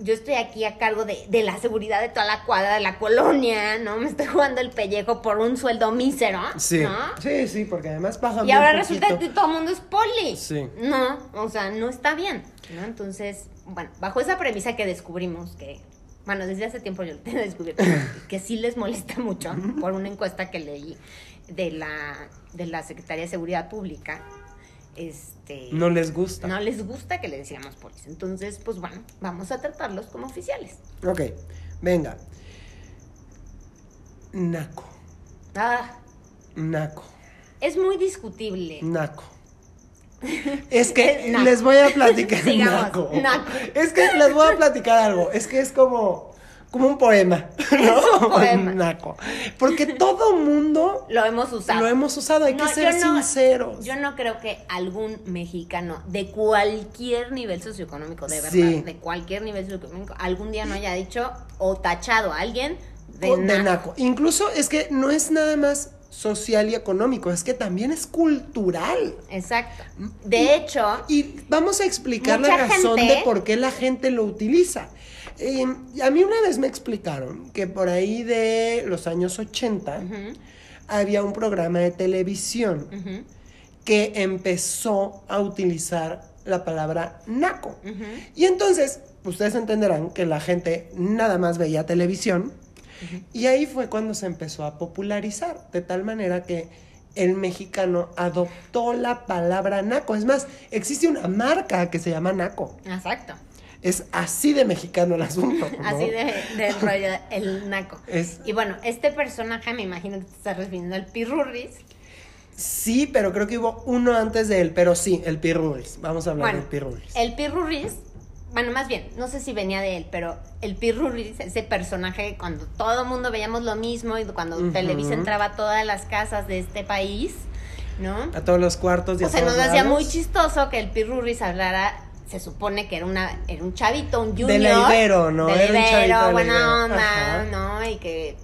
yo estoy aquí a cargo de, de la seguridad de toda la cuadra de la colonia, ¿no? Me estoy jugando el pellejo por un sueldo mísero, Sí. ¿no? Sí, sí, porque además pagan Y ahora resulta que todo el mundo es poli. Sí. No, o sea, no está bien, ¿no? Entonces, bueno, bajo esa premisa que descubrimos que, bueno, desde hace tiempo yo lo tengo descubierto, que sí les molesta mucho por una encuesta que leí de la, de la Secretaría de Seguridad Pública, este... No les gusta. no les gusta que le decíamos polis. Entonces, pues bueno, vamos a tratarlos como oficiales. Ok, venga. Naco, Ah, naco, es muy discutible. naco. Es que les voy a platicar Sigamos, naco. naco. Es que les voy a platicar algo. Es que es como, como un poema, ¿no? un poema. Naco. Porque todo mundo Lo hemos usado. lo hemos usado. Hay No, que ser yo no- sinceros. Yo no creo que algún mexicano de cualquier nivel socioeconómico, de verdad, Sí. de cualquier nivel socioeconómico, algún día no haya dicho o tachado a alguien de, O de naco. Incluso es que no es nada más social y económico, es que también es cultural. Exacto. De hecho, Y vamos a explicar la razón gente- de por qué la gente lo utiliza. Eh, a mí una vez me explicaron que por ahí de los años 80 ujú, había un programa de televisión que empezó a utilizar la palabra naco. Y entonces, ustedes entenderán que la gente nada más veía televisión y ahí fue cuando se empezó a popularizar, de tal manera que el mexicano adoptó la palabra naco. Es más, existe una marca que se llama naco. Exacto. Es así de mexicano el asunto. ¿no? Así de, rollo, el naco. Es- Y bueno, este personaje, me imagino que te estás refiriendo al Pirurris. Sí, pero creo que hubo uno antes de él, pero sí, el pirurris. Vamos a hablar Bueno, del pirurris. el Pirurris, bueno, más bien, no sé si venía de él, pero el Pirurris, ese personaje cuando todo el mundo veíamos lo mismo y cuando Ujú. Televisa entraba a todas las casas de este país, ¿no? A todos los cuartos y a O sea, nos hacía muy chistoso que el Pirurris hablara, se supone que era una era un chavito, un junior. De la Ibero, ¿no? De Era un chavito de la buena Ibero. onda, Ajá. ¿no? Y que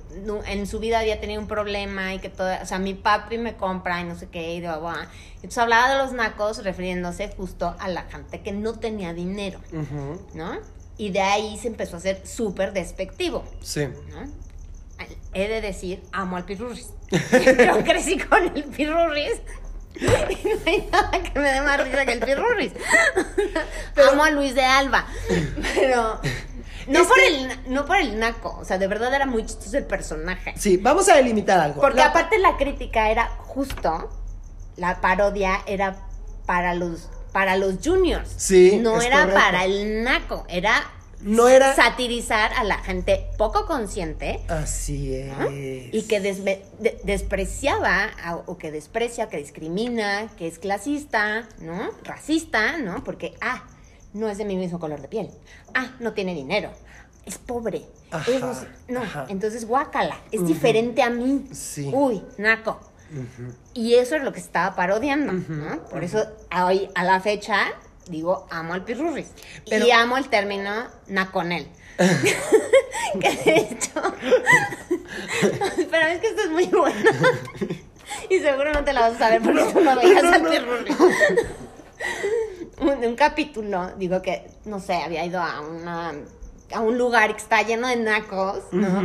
en su vida había tenido un problema y que todo, o sea, mi papi me compra y no sé qué, y bla, bla. Entonces hablaba de los nacos refiriéndose justo a la gente que no tenía dinero, ¿no? Y de ahí se empezó a hacer súper despectivo, Sí. ¿no? He de decir, amo al pirurris. Yo crecí con el pirurris. Y no hay nada que me dé más risa que el pirurris. amo a Luis de Alba. Pero no por, que- el, no por el naco. O sea, de verdad era muy chistoso el personaje. Sí, vamos a delimitar algo. Porque La- aparte la crítica era justo, la parodia era para los para los juniors. Sí, No era correcto. para el naco, era No era- satirizar a la gente poco consciente Así es. ¿no? y que desve- de- despreciaba a- o que desprecia, que discrimina, que es clasista, ¿no? Racista, ¿no? Porque, ah, no es de mi mismo color de piel. Ah, no tiene dinero. Es pobre. Ajá, es no ajá. entonces guácala. Es diferente a mí. Sí. Uy, naco. Y eso es lo que se estaba parodiando, ¿no? Por eso hoy, a la fecha, digo, amo al pirurris. Pero- y amo el término naconel. que de hecho. Pero es que esto es muy bueno. y seguro no te la vas a saber porque tú no veías al pirurris. un, un capítulo, digo que, no sé, había ido a una a un lugar que está lleno de nacos.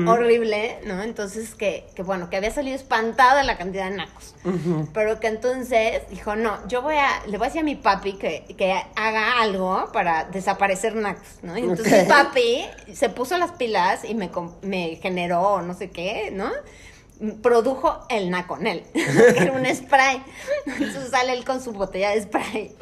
Horrible, ¿no? Entonces que, que, bueno, que había salido espantado de la cantidad de nacos. Ujú. Pero que entonces dijo, no, yo voy a, le voy a decir a mi papi que, que haga algo para desaparecer nacos, ¿no? Y entonces Ok. mi papi se puso las pilas y me, me generó no sé qué, ¿no? Produjo el naconel, que era un spray. Entonces sale él con su botella de spray.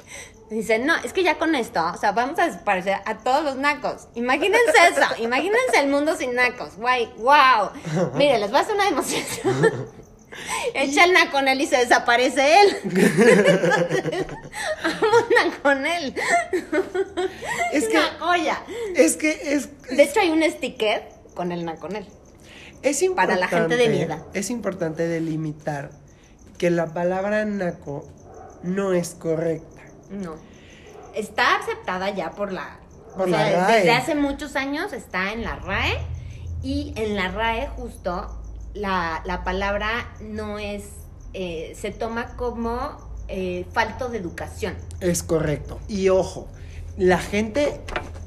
Dice, no, es que ya con esto, o sea, vamos a desaparecer a todos los nacos. Imagínense eso, imagínense el mundo sin nacos. Guay, wow. Mire, les voy a hacer una demostración. Echa el naconel y se desaparece él. Entonces, amo naconel. Es que, Una es que es, De hecho, hay un sticker con el naconel. es Para importante. la gente de mi edad. Es importante delimitar que la palabra naco no es correcta. No. Está aceptada ya por la. Por o sea, RAE. Desde hace muchos años está en la RAE. Y en la RAE, justo, la, la palabra no es. eh, se toma como eh, falto de educación. Es correcto. Y ojo, la gente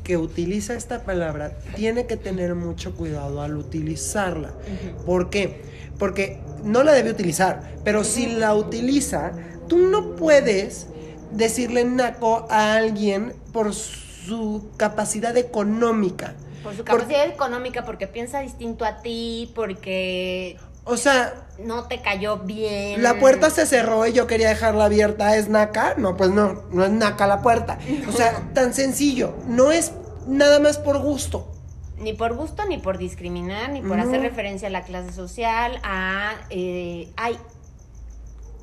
que utiliza esta palabra tiene que tener mucho cuidado al utilizarla. ¿Por qué? Porque no la debe utilizar, pero si la utiliza, tú no puedes decirle naco a alguien por su capacidad económica. Por su capacidad económica, porque piensa distinto a ti, porque O sea, no te cayó bien. la puerta se cerró y yo quería dejarla abierta. ¿Es naca? No, pues no, no es naca la puerta. O sea, tan sencillo. No es nada más por gusto. Ni por gusto, ni por discriminar, ni por No. hacer referencia a la clase social, a... eh, hay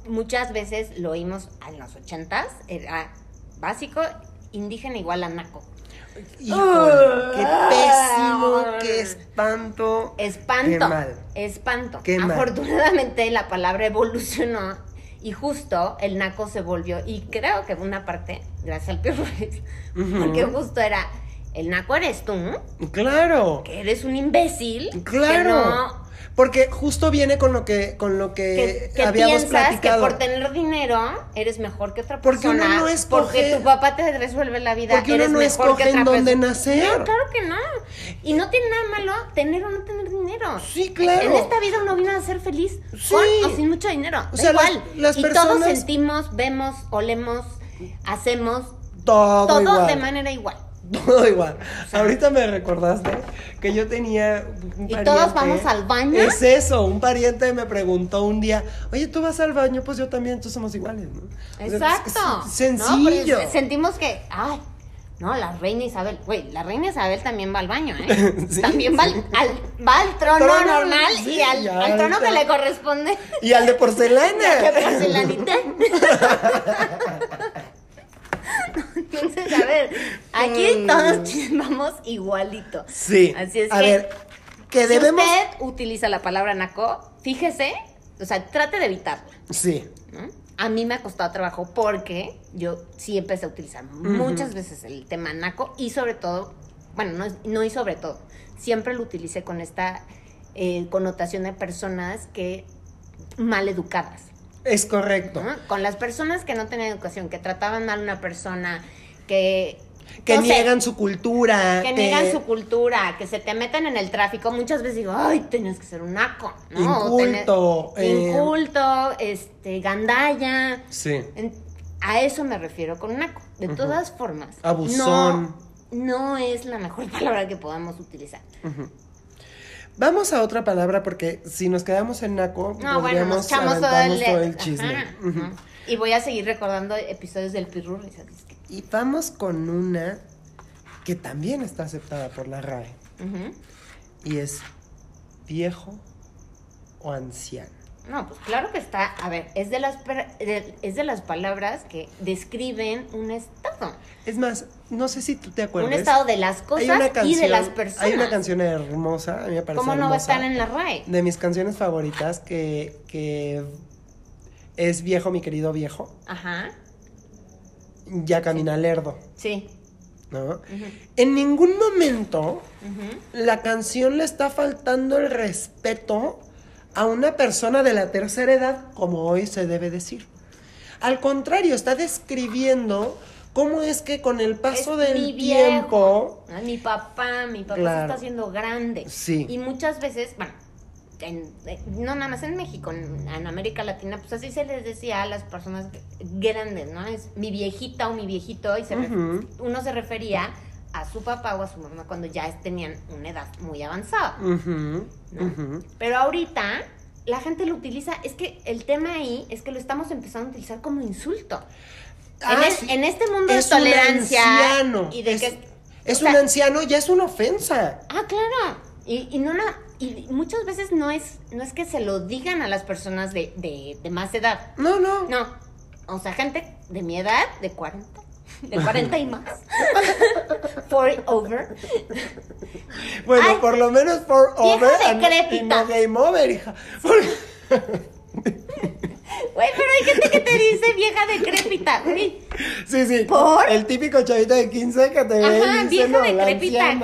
muchas veces lo oímos en los ochentas, era básico, indígena igual a naco. Híjole, qué pésimo, qué espanto. Espanto. Qué mal. Espanto. Qué mal. Afortunadamente la palabra evolucionó y justo el naco se volvió, y creo que una parte, gracias al Ujú. porque justo era, el naco eres tú, Claro. que eres un imbécil, que Claro. no Porque justo viene con lo que, con lo que, que, que habíamos piensas que platicado. por tener dinero eres mejor que otra Porque uno persona. no escoge- Porque tu papá te resuelve la vida. Porque uno no mejor escoge que otra en dónde persona. nacer. No, claro que no. Y no tiene nada malo tener o no tener dinero. Sí, claro. En esta vida uno vino a ser feliz Sí. con o sin mucho dinero. O sea, las- igual. las y todos sentimos, vemos, olemos, hacemos Todo, todo igual. de manera igual. Todo igual. Ahorita me recordaste que yo tenía un Y pariente- todos vamos al baño. Es eso, un pariente me preguntó un día, oye, ¿tú vas al baño? Pues yo también, tú somos iguales, ¿no? O sea, Exacto. es ¿no? sencillo. Sentimos que, ay, no, la reina Isabel, güey, la reina Isabel también va al baño, ¿eh? Sí, también va, al, al- va al trono, Trono, normal sí, y al, ya, al trono que le corresponde. Y al de porcelana. La porcelanita. Entonces, a ver, aquí Mm. todos vamos igualito. Sí. Así es a que, ver, que si debemos... usted utiliza la palabra naco, fíjese, o sea, trate de evitarla. Sí. ¿no? A mí me ha costado trabajo porque yo sí empecé a utilizar muchas veces el tema naco y sobre todo, bueno, no, no y sobre todo, siempre lo utilicé con esta eh, connotación de personas que mal educadas. Es correcto. ¿no? Con las personas que no tenían educación, que trataban mal a una persona, que... Que no sé, niegan su cultura. que niegan su cultura, que se te meten en el tráfico. Muchas veces digo, ay, tenías que ser un naco, ¿no? O tener- Inculto, eh. inculto, este, gandalla. Sí. En- a eso me refiero con naco. De todas formas, Abusón. No, no es la mejor palabra que podamos utilizar. Vamos a otra palabra porque si nos quedamos en naco, No, bueno, podríamos nos echamos todo el, todo el chisme. Ajá. Y voy a seguir recordando episodios del Pirurris. así es que- Y vamos con una que también está aceptada por la RAE Ujú. y es viejo o anciano. No, pues claro que está. A ver, es de las de- es de las palabras que describen un estado. Es más, no sé si tú te acuerdas. Un estado de las cosas una y de canción- las personas. Hay una canción hermosa, a mí me parece ¿Cómo no va a estar en la RAE? De mis canciones favoritas que, que es Viejo, mi querido viejo, Ajá. Ya camina lerdo, Sí. ¿no? En ningún momento la canción le está faltando el respeto a una persona de la tercera edad, como hoy se debe decir. Al contrario, está describiendo cómo es que con el paso Es del mi tiempo... Ah, mi papá, mi papá Claro. se está haciendo grande. Sí. Y muchas veces, bueno, en- eh, no nada más en México, en, en América Latina, pues así se les decía a las personas grandes, ¿no? Es mi viejita o mi viejito, y se Ujú. uno se refería a su papá o a su mamá cuando ya tenían una edad muy avanzada. Pero ahorita la gente lo utiliza, es que el tema ahí es que lo estamos empezando a utilizar como insulto. en, es- sí. en este mundo Es de un tolerancia anciano. y de es, que es o un sea, anciano, ya es una ofensa. Ah, claro. Y, y no na- y muchas veces no es no es que se lo digan a las personas de, de, de más edad. No, no. No. O sea, gente de mi edad, de 40, de 40 y más. 40 over. Bueno, Ay, por lo menos for over y no game over, hija. Güey, pero hay gente que te dice vieja decrépita. güey. Sí, sí. ¿Por? El típico chavito de 15 que te ve Ajá, vieja decrépita.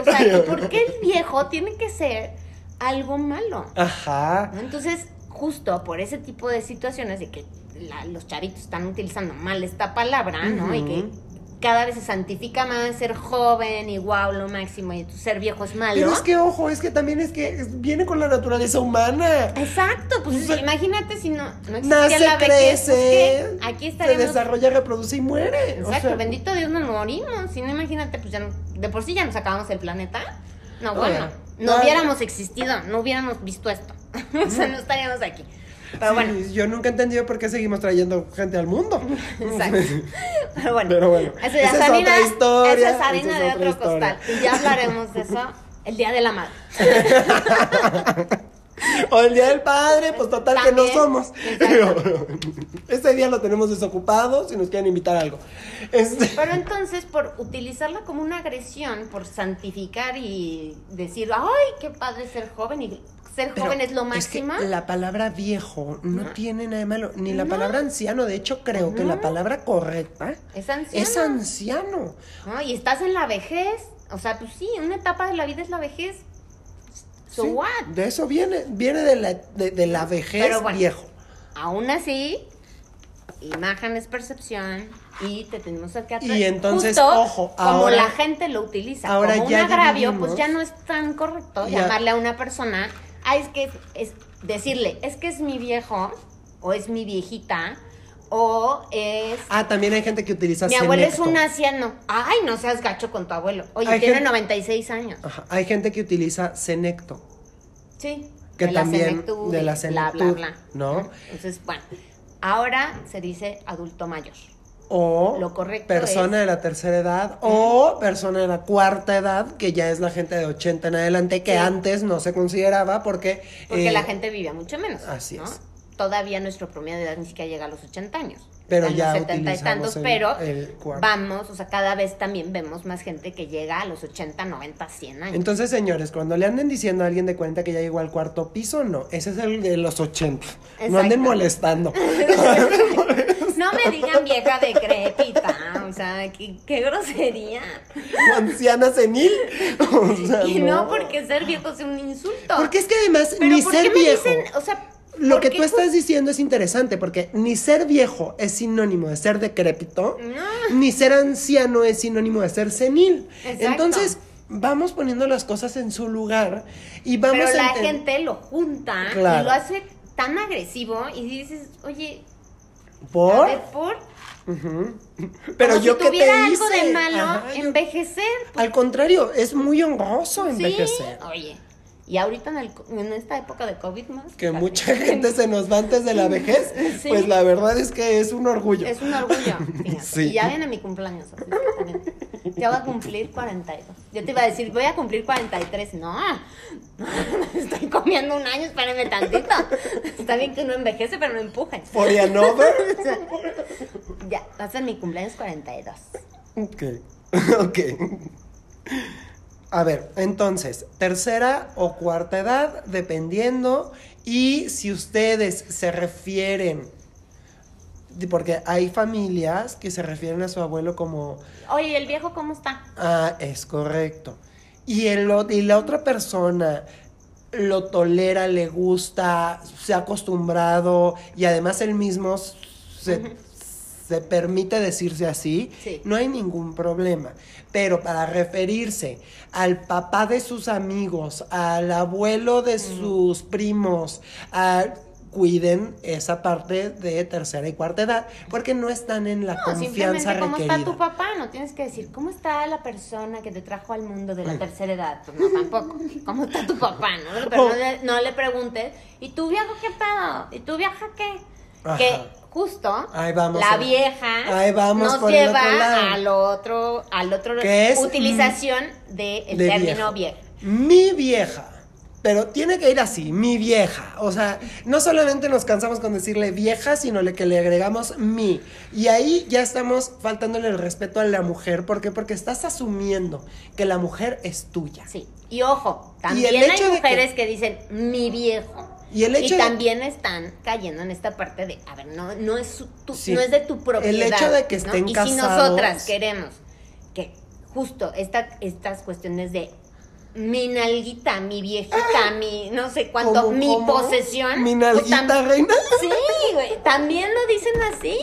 O sea, ¿y por qué el viejo tiene que ser algo malo? Ajá. Entonces, justo por ese tipo de situaciones de que la- los chavitos están utilizando mal esta palabra, ¿no? Y que cada vez se santifica más ser joven y wow, lo máximo, y ser viejo es malo. Pero es que, ojo, es que también es que viene con la naturaleza humana. Exacto, pues O sea, imagínate si no, no Nace, la vejez, pues, crece, aquí se estaríamos desarrolla, reproduce y muere. O sea, bendito Dios nos morimos. Si no, imagínate, pues ya no- de por sí ya nos acabamos el planeta. No, bueno, no ya- hubiéramos existido, no hubiéramos visto esto. o sea, no estaríamos aquí. Pero sí, bueno, yo nunca he entendido por qué seguimos trayendo gente al mundo. exacto. Pero bueno, Pero bueno, esa, ya esa es harina, otra historia, esa es esa harina es de otra otro historia. costal. Y ya hablaremos de eso el día de la madre. O el día del padre, pues total que no somos. exacto. Ese día lo tenemos desocupado si nos quieren invitar a algo. Este, Pero entonces, por utilizarla como una agresión, por santificar y decir, ay, qué padre ser joven y ser pero joven es lo es que máximo. la palabra viejo no No. tiene nada de malo, ni la No. palabra anciano. De hecho, creo que la palabra correcta Es anciano. es anciano. ¿no? Y estás en la vejez. O sea, pues sí, una etapa de la vida es la vejez. So Sí, what? De eso viene, viene de la, de, de la vejez Pero bueno. viejo. Aún así, imagen es percepción y te tenemos que atraer. Y entonces, Justo ojo, como ahora- la gente lo utiliza ahora como un agravio, dividimos. pues ya no es tan correcto Ya. llamarle a una persona, ah, es que es, decirle, es que es mi viejo o es mi viejita o es Ah, también hay gente que utiliza mi abuelo es un anciano. Ay, no seas gacho con tu abuelo. Oye, Hay tiene gente- 96 años. Ajá, Hay gente que utiliza senecto. Sí. Que de la también senectud de la bla, bla, senectud, bla. ¿no? Entonces, bueno, ahora se dice adulto mayor. O Lo correcto persona es- de la tercera edad o persona de la cuarta edad, que ya es la gente de 80 en adelante, que Sí. antes no se consideraba porque... Porque eh, la gente vivía mucho menos. así ¿no? es. Todavía nuestro promedio de edad ni siquiera llega a los 80 años. Pero ya los 70 y tantos, el- pero el vamos, o sea, cada vez también vemos más gente que llega a los 80, 90, 100 años. Entonces, señores, cuando le anden diciendo a alguien de cuenta que ya llegó al cuarto piso, no, ese es el de los 80. No anden molestando. no me digan vieja decrépita, o sea, qué, qué grosería. O anciana senil. O sea, Y no porque ser viejo es un insulto. Porque es que además, Pero ni ¿por ser qué me viejo. dicen, o sea, Lo ¿por que tú estás diciendo es interesante porque ni ser viejo es sinónimo de ser decrépito, No. ni ser anciano es sinónimo de ser senil. Exacto. Entonces, vamos poniendo las cosas en su lugar y vamos Pero a la gente lo junta Claro. y lo hace tan agresivo y dices, oye, a ¿Por? ver, por. Ujú. Pero Como yo si que te algo hice? de malo Ajá, envejecer. Al contrario, es muy honroso Sí, envejecer. oye. Y ahorita en, el en esta época de COVID más. Que mucha gente se nos va antes de la vejez, Sí. pues la verdad es que es un orgullo. Es un orgullo. fíjate. Sí. Y ya viene mi cumpleaños. así que también. Ya voy a cumplir 42. Yo te iba a decir, voy a cumplir 43. No. Estoy comiendo un año, espérenme tantito. Está bien que uno envejece, pero no empujes. For another. Ya, va a ser mi cumpleaños 42. Ok, ok. A ver, entonces, tercera o cuarta edad, dependiendo. Y si ustedes se refieren, porque hay familias que se refieren a su abuelo como, Oye, ¿y el viejo cómo está? ah, es correcto. Y, el, y la otra persona lo tolera, le gusta, se ha acostumbrado y además él mismo se, se permite decirse así, Sí. no hay ningún problema. Pero para referirse al papá de sus amigos, al abuelo de sus primos, a- cuiden esa parte de tercera y cuarta edad, porque no están en la No, confianza simplemente cómo requerida. está tu papá, no tienes que decir cómo está la persona que te trajo al mundo de la tercera edad, pues no tampoco. ¿Cómo está tu papá? No, pero no le, no le preguntes, ¿y tu viejo qué pedo? ¿Y tu vieja qué? Ajá. Que justo vamos la a- vieja ahí vamos nos lleva otro al otro, al otro es, utilización del de término viejo. vieja. Mi vieja. Pero tiene que ir así, mi vieja. O sea, no solamente nos cansamos con decirle vieja, sino le que le agregamos mi. Y ahí ya estamos faltándole el respeto a la mujer. ¿Por qué? Porque estás asumiendo que la mujer es tuya. Sí. Y ojo, también el hay hecho mujeres que- que... dicen mi viejo. Y el hecho de- también están cayendo en esta parte de, a ver, no, no, es, tu- Sí. no es de tu propiedad. El hecho de que ¿no? estén Y si casados- nosotras queremos que justo esta, estas cuestiones de mi nalguita, mi viejita, mi no sé cuánto, ¿Cómo, mi cómo? posesión. Mi pues, nalguita, reina. Sí, güey, también lo dicen así.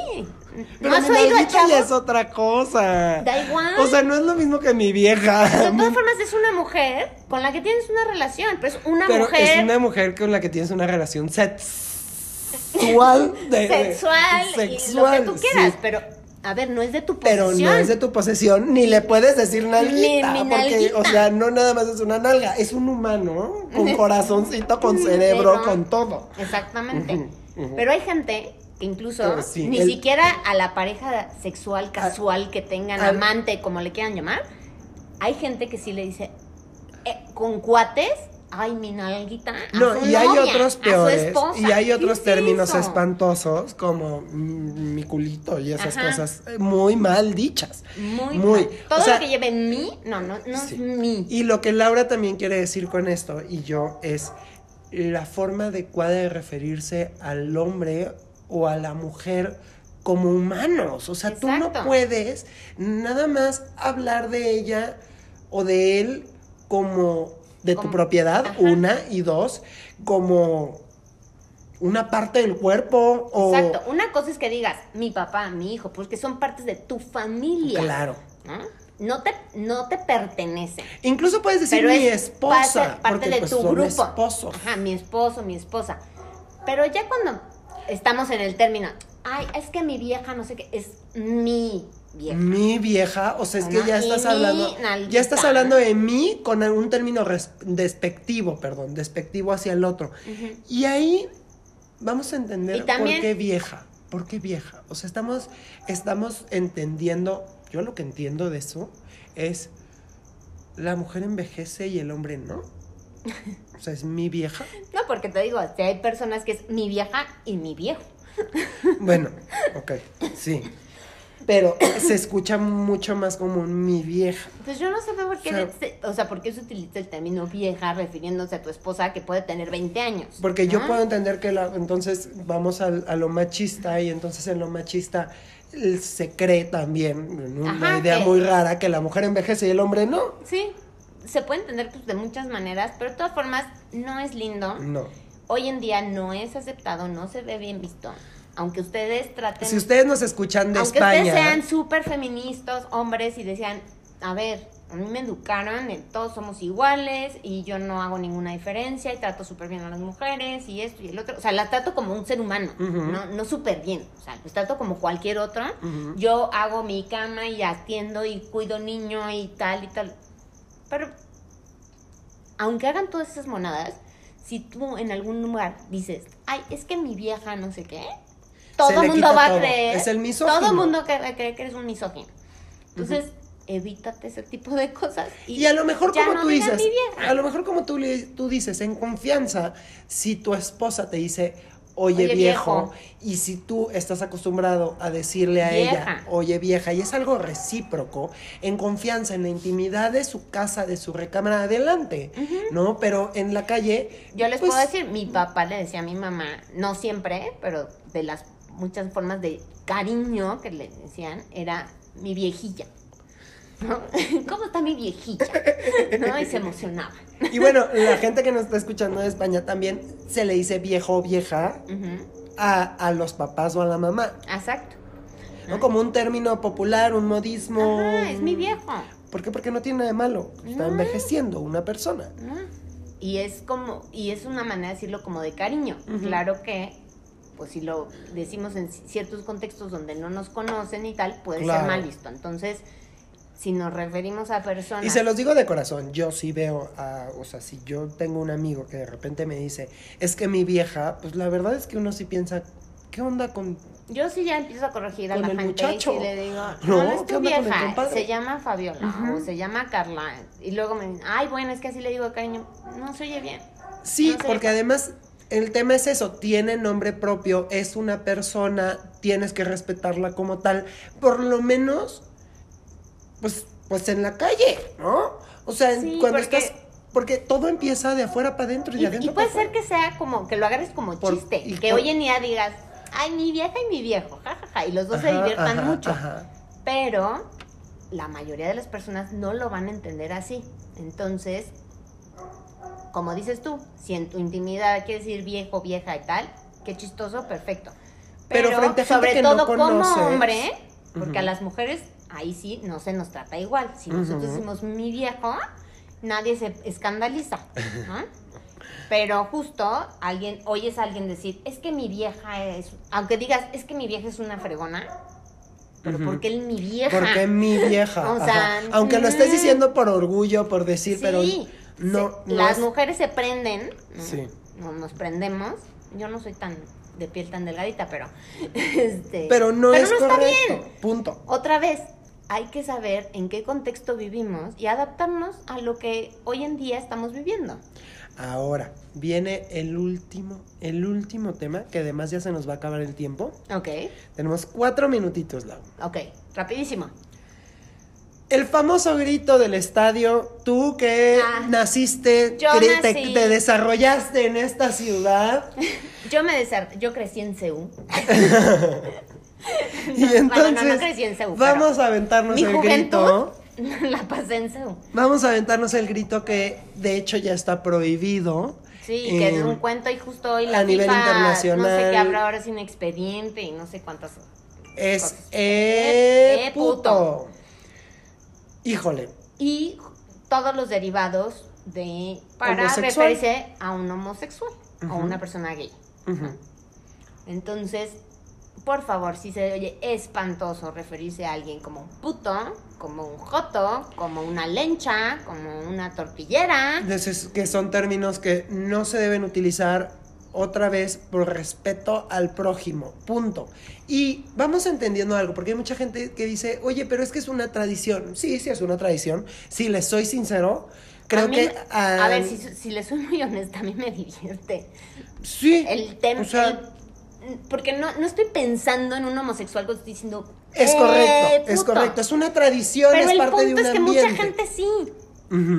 Pero ¿No has mi oído ya es otra cosa. Da igual. O sea, no es lo mismo que mi vieja. De todas formas, es una mujer con la que tienes una relación, pero es una Pero mujer es una mujer con la que tienes una relación sexual. De, de- sexual, y lo sexual, que tú quieras, sí. pero a ver, no es de tu Pero posesión. no es de tu posesión, ni le puedes decir nalguita. Ni porque, nalguita. o sea, no nada más es una nalga, es un humano con corazoncito, con cerebro, Pero- con todo. Exactamente. Pero hay gente incluso sí, ni el- siquiera a la pareja sexual casual que tengan, amante, como le quieran llamar, hay gente que sí le dice, eh, con cuates, ay, mi nalguita. a No, su y hay otros a su peores, esposa. y hay ¿Qué otros es términos eso? espantosos como mi culito y esas Ajá. cosas eh, muy mal dichas. Muy, Muy. mal. Todo O sea, lo que lleve mi, no, no, no Sí. es mi. Y lo que Laura también quiere decir con esto, y yo, es la forma adecuada de referirse al hombre o a la mujer como humanos. O sea, tú no puedes nada más hablar de ella o de él como de tu propiedad, Ajá. una, y dos, como una parte del cuerpo o... Exacto. Una cosa es que digas mi papá, mi hijo, porque son partes de tu familia. Claro. ¿no? No te, no te pertenecen. Incluso puedes decir Pero mi es esposa. parte, parte porque, de pues, tu grupo. esposos. Ajá, mi esposo, mi esposa. Pero ya cuando estamos en el término, ay, es que mi vieja, no sé qué, es mi vieja. Mi vieja, o sea, es que ya estás hablando, nalguita. ya estás hablando de mí con un término despectivo, perdón, despectivo hacia el otro. Y ahí vamos a entender también- por qué vieja, por qué vieja. O sea, estamos, estamos entendiendo, yo lo que entiendo de eso es la mujer envejece y el hombre no. O sea, es mi vieja. No, porque te digo, si hay personas que es mi vieja y mi viejo. Bueno, ok, sí. Pero se escucha mucho más como mi vieja. Pues yo no sé por qué, O sea- se- o sea, por qué se utiliza el término vieja refiriéndose a tu esposa que puede tener 20 años. Porque yo ¿no? puedo entender que la- entonces vamos al- a, lo machista y entonces en lo machista se cree también, en una Ajá, idea que- muy rara, que la mujer envejece y el hombre no. Sí, se puede entender pues, de muchas maneras, pero de todas formas no es lindo. No. Hoy en día no es aceptado, no se ve bien visto. Aunque ustedes traten... Si ustedes nos escuchan de aunque España, ustedes sean súper feministas, hombres, y decían, a ver, a mí me educaron, en todos somos iguales y yo no hago ninguna diferencia y trato súper bien a las mujeres y esto y el otro. O sea, las trato como un ser humano, no, no súper bien. O sea, los trato como cualquier otro. Yo hago mi cama y atiendo y cuido niño y tal y tal. Pero, aunque hagan todas esas monadas, si tú en algún lugar dices, ay, es que mi vieja no sé qué, todo el mundo va todo. a creer. Es el misógino. Todo el mundo creer que eres un misógino. Entonces, evítate ese tipo de cosas. Y, Y a lo mejor como no tú dices, a lo mejor como tú, tú dices, en confianza, si tu esposa te dice, oye, Oye, viejo, viejo. y si tú estás acostumbrado a decirle a Vieja. ella, oye vieja, y es algo recíproco, en confianza, en la intimidad de su casa, de su recámara, adelante, ¿no? Pero en la calle... Yo les pues, puedo decir, mi papá le decía a mi mamá, no siempre, pero de las muchas formas de cariño que le decían, era mi viejilla. ¿No? ¿Cómo está mi viejilla? ¿No? Y se emocionaba. Y bueno, la gente que nos está escuchando de España también se le dice viejo o vieja a, a los papás o a la mamá. Exacto. ¿no? Como un término popular, un modismo. Ajá, es mi viejo. ¿Por qué? Porque no tiene nada de malo. Está No. envejeciendo una persona. ¿no? Y es como, y es una manera de decirlo como de cariño. Claro que, pues si lo decimos en ciertos contextos donde no nos conocen y tal, puede Claro. ser mal visto. Entonces, si nos referimos a personas. Y se los digo de corazón, yo sí veo a, o sea, si yo tengo un amigo que de repente me dice, es que mi vieja, pues la verdad es que uno sí piensa, ¿qué onda con...? Yo sí ya empiezo a corregir a la gente muchacho. y le digo, No, no, es ¿qué tu vieja, se llama Fabiola o se llama Carla. Y luego me dicen, ay, bueno, es que así le digo cariño. No se oye bien. Sí, No porque además el tema es eso, tiene nombre propio, es una persona, tienes que respetarla como tal, por lo menos, pues, pues en la calle, ¿no? O sea, Sí, cuando porque- estás... Porque todo empieza de afuera para adentro y, Y, de adentro y puede para ser que sea como, que lo agarres como Por- chiste. y que por- hoy en día digas, ay, mi vieja y mi viejo, jajaja. y los dos se diviertan ajá, mucho. ajá. Pero la mayoría de las personas no lo van a entender así. Entonces, como dices tú, si en tu intimidad quieres decir viejo, vieja y tal, qué chistoso, perfecto. Pero Pero, frente a gente sobre que no todo como conoces. hombre, porque a las mujeres ahí sí no se nos trata igual. Si nosotros decimos mi viejo, nadie se escandaliza. ¿no? Pero justo alguien, oyes a alguien decir, es que mi vieja es, aunque digas, es que mi vieja es una fregona, pero Ujú. ¿por qué el mi vieja? Porque mi vieja. O sea, ajá. Aunque lo estés mm. diciendo por orgullo, por decir, Sí, pero no, se- no las es- mujeres se prenden, ¿no? Sí. No, nos prendemos. Yo no soy tan de piel tan delgadita, pero este, Pero no es está correcto. bien. Punto. Otra vez, hay que saber en qué contexto vivimos y adaptarnos a lo que hoy en día estamos viviendo. Ahora, viene el último, el último tema, que además ya se nos va a acabar el tiempo. Ok, Tenemos cuatro minutitos, Lau. ok, rapidísimo. El famoso grito del estadio, tú que Ah, naciste, yo te, nací. te desarrollaste en esta ciudad. Yo me desar- yo crecí en CEU. Y Bueno, entonces no, no crecí en vamos a aventarnos Mi el grito. la pasé en CEU. Vamos a aventarnos el grito que de hecho ya está prohibido. Sí, que es Eh, un cuento y justo hoy la a nivel FIFA, internacional. No sé qué habrá ahora sin expediente y no sé cuántas. Es cosas. eh, Eh, puto. Híjole. Y todos los derivados de. para Homosexual. referirse a un homosexual o Ujú. una persona gay. Entonces, por favor, si se oye espantoso referirse a alguien como un puto, como un joto, como una lencha, como una tortillera. Entonces, que son términos que no se deben utilizar otra vez por respeto al prójimo. Punto. Y vamos entendiendo algo, porque hay mucha gente que dice, oye, pero es que es una tradición. Sí, sí, es una tradición. Si les soy sincero, creo A mí- que. A ver, si, si le soy muy honesta, a mí me divierte. Sí. El tema. O sea, el- porque no, no estoy pensando en un homosexual cuando estoy diciendo. es "Eh, correcto, es puto". correcto. Es una tradición, Pero es parte de punto un es que mucha gente sí.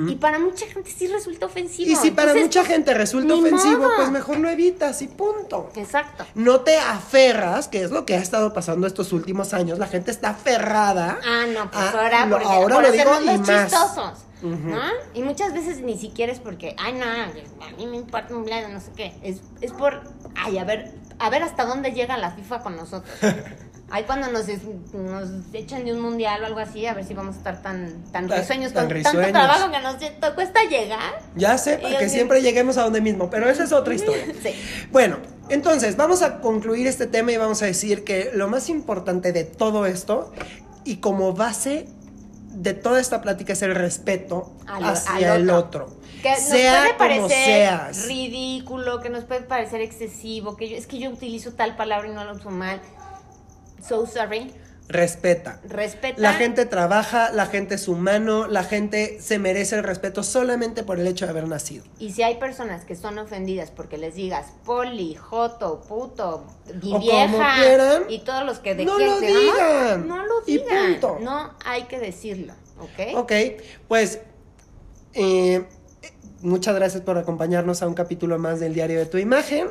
Y para mucha gente sí resulta ofensivo. Y si para Entonces, mucha gente resulta ofensivo, modo. pues mejor lo evitas y punto. Exacto. No te aferras, que es lo que ha estado pasando estos últimos años. La gente está aferrada. Ah, no, pues Ah, ahora, lo- ahora por lo digo y más. chistosos. ¿No? Y muchas veces ni siquiera es porque, ay, no, a mí me importa un bledo, no sé qué. Es, es por, ay, a ver, a ver hasta dónde llega la FIFA con nosotros. Ay, cuando nos, nos echan de un mundial o algo así, a ver si vamos a estar tan, tan Tan- risueños tan con risueños. tanto trabajo que nos cuesta llegar. Ya sé, para que siempre lleguemos a donde mismo, pero esa es otra historia. Sí. Bueno, entonces vamos a concluir este tema y vamos a decir que lo más importante de todo esto y como base de toda esta plática es el respeto Al- hacia al el otro. Que nos sea puede como parecer seas. ridículo, que nos puede parecer excesivo, que yo, es que yo utilizo tal palabra y no lo uso mal. So sorry. Respeta. Respeta. La gente trabaja, la gente es humano, la gente se merece el respeto solamente por el hecho de haber nacido. Y si hay personas que son ofendidas porque les digas poli, joto, puto, mi vieja como quieran, y todos los que de no lo digan. no lo Y digan. punto. No hay que decirlo, ¿ok? Ok, pues eh, muchas gracias por acompañarnos a un capítulo más del Diario de tu Imagen.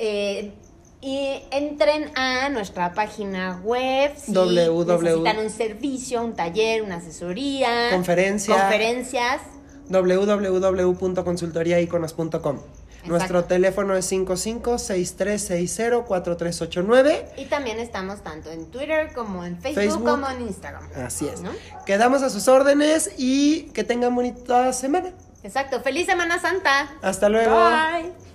Eh, y entren a nuestra página web si www. necesitan un servicio, un taller, una asesoría, Conferencia. conferencias. www.consultoriaiconos.com Nuestro teléfono es 5563604389. Y también estamos tanto en Twitter como en Facebook, Facebook. como en Instagram. Así es. ¿No? Quedamos a sus órdenes y que tengan bonita semana. Exacto. Feliz Semana Santa. Hasta luego. Bye.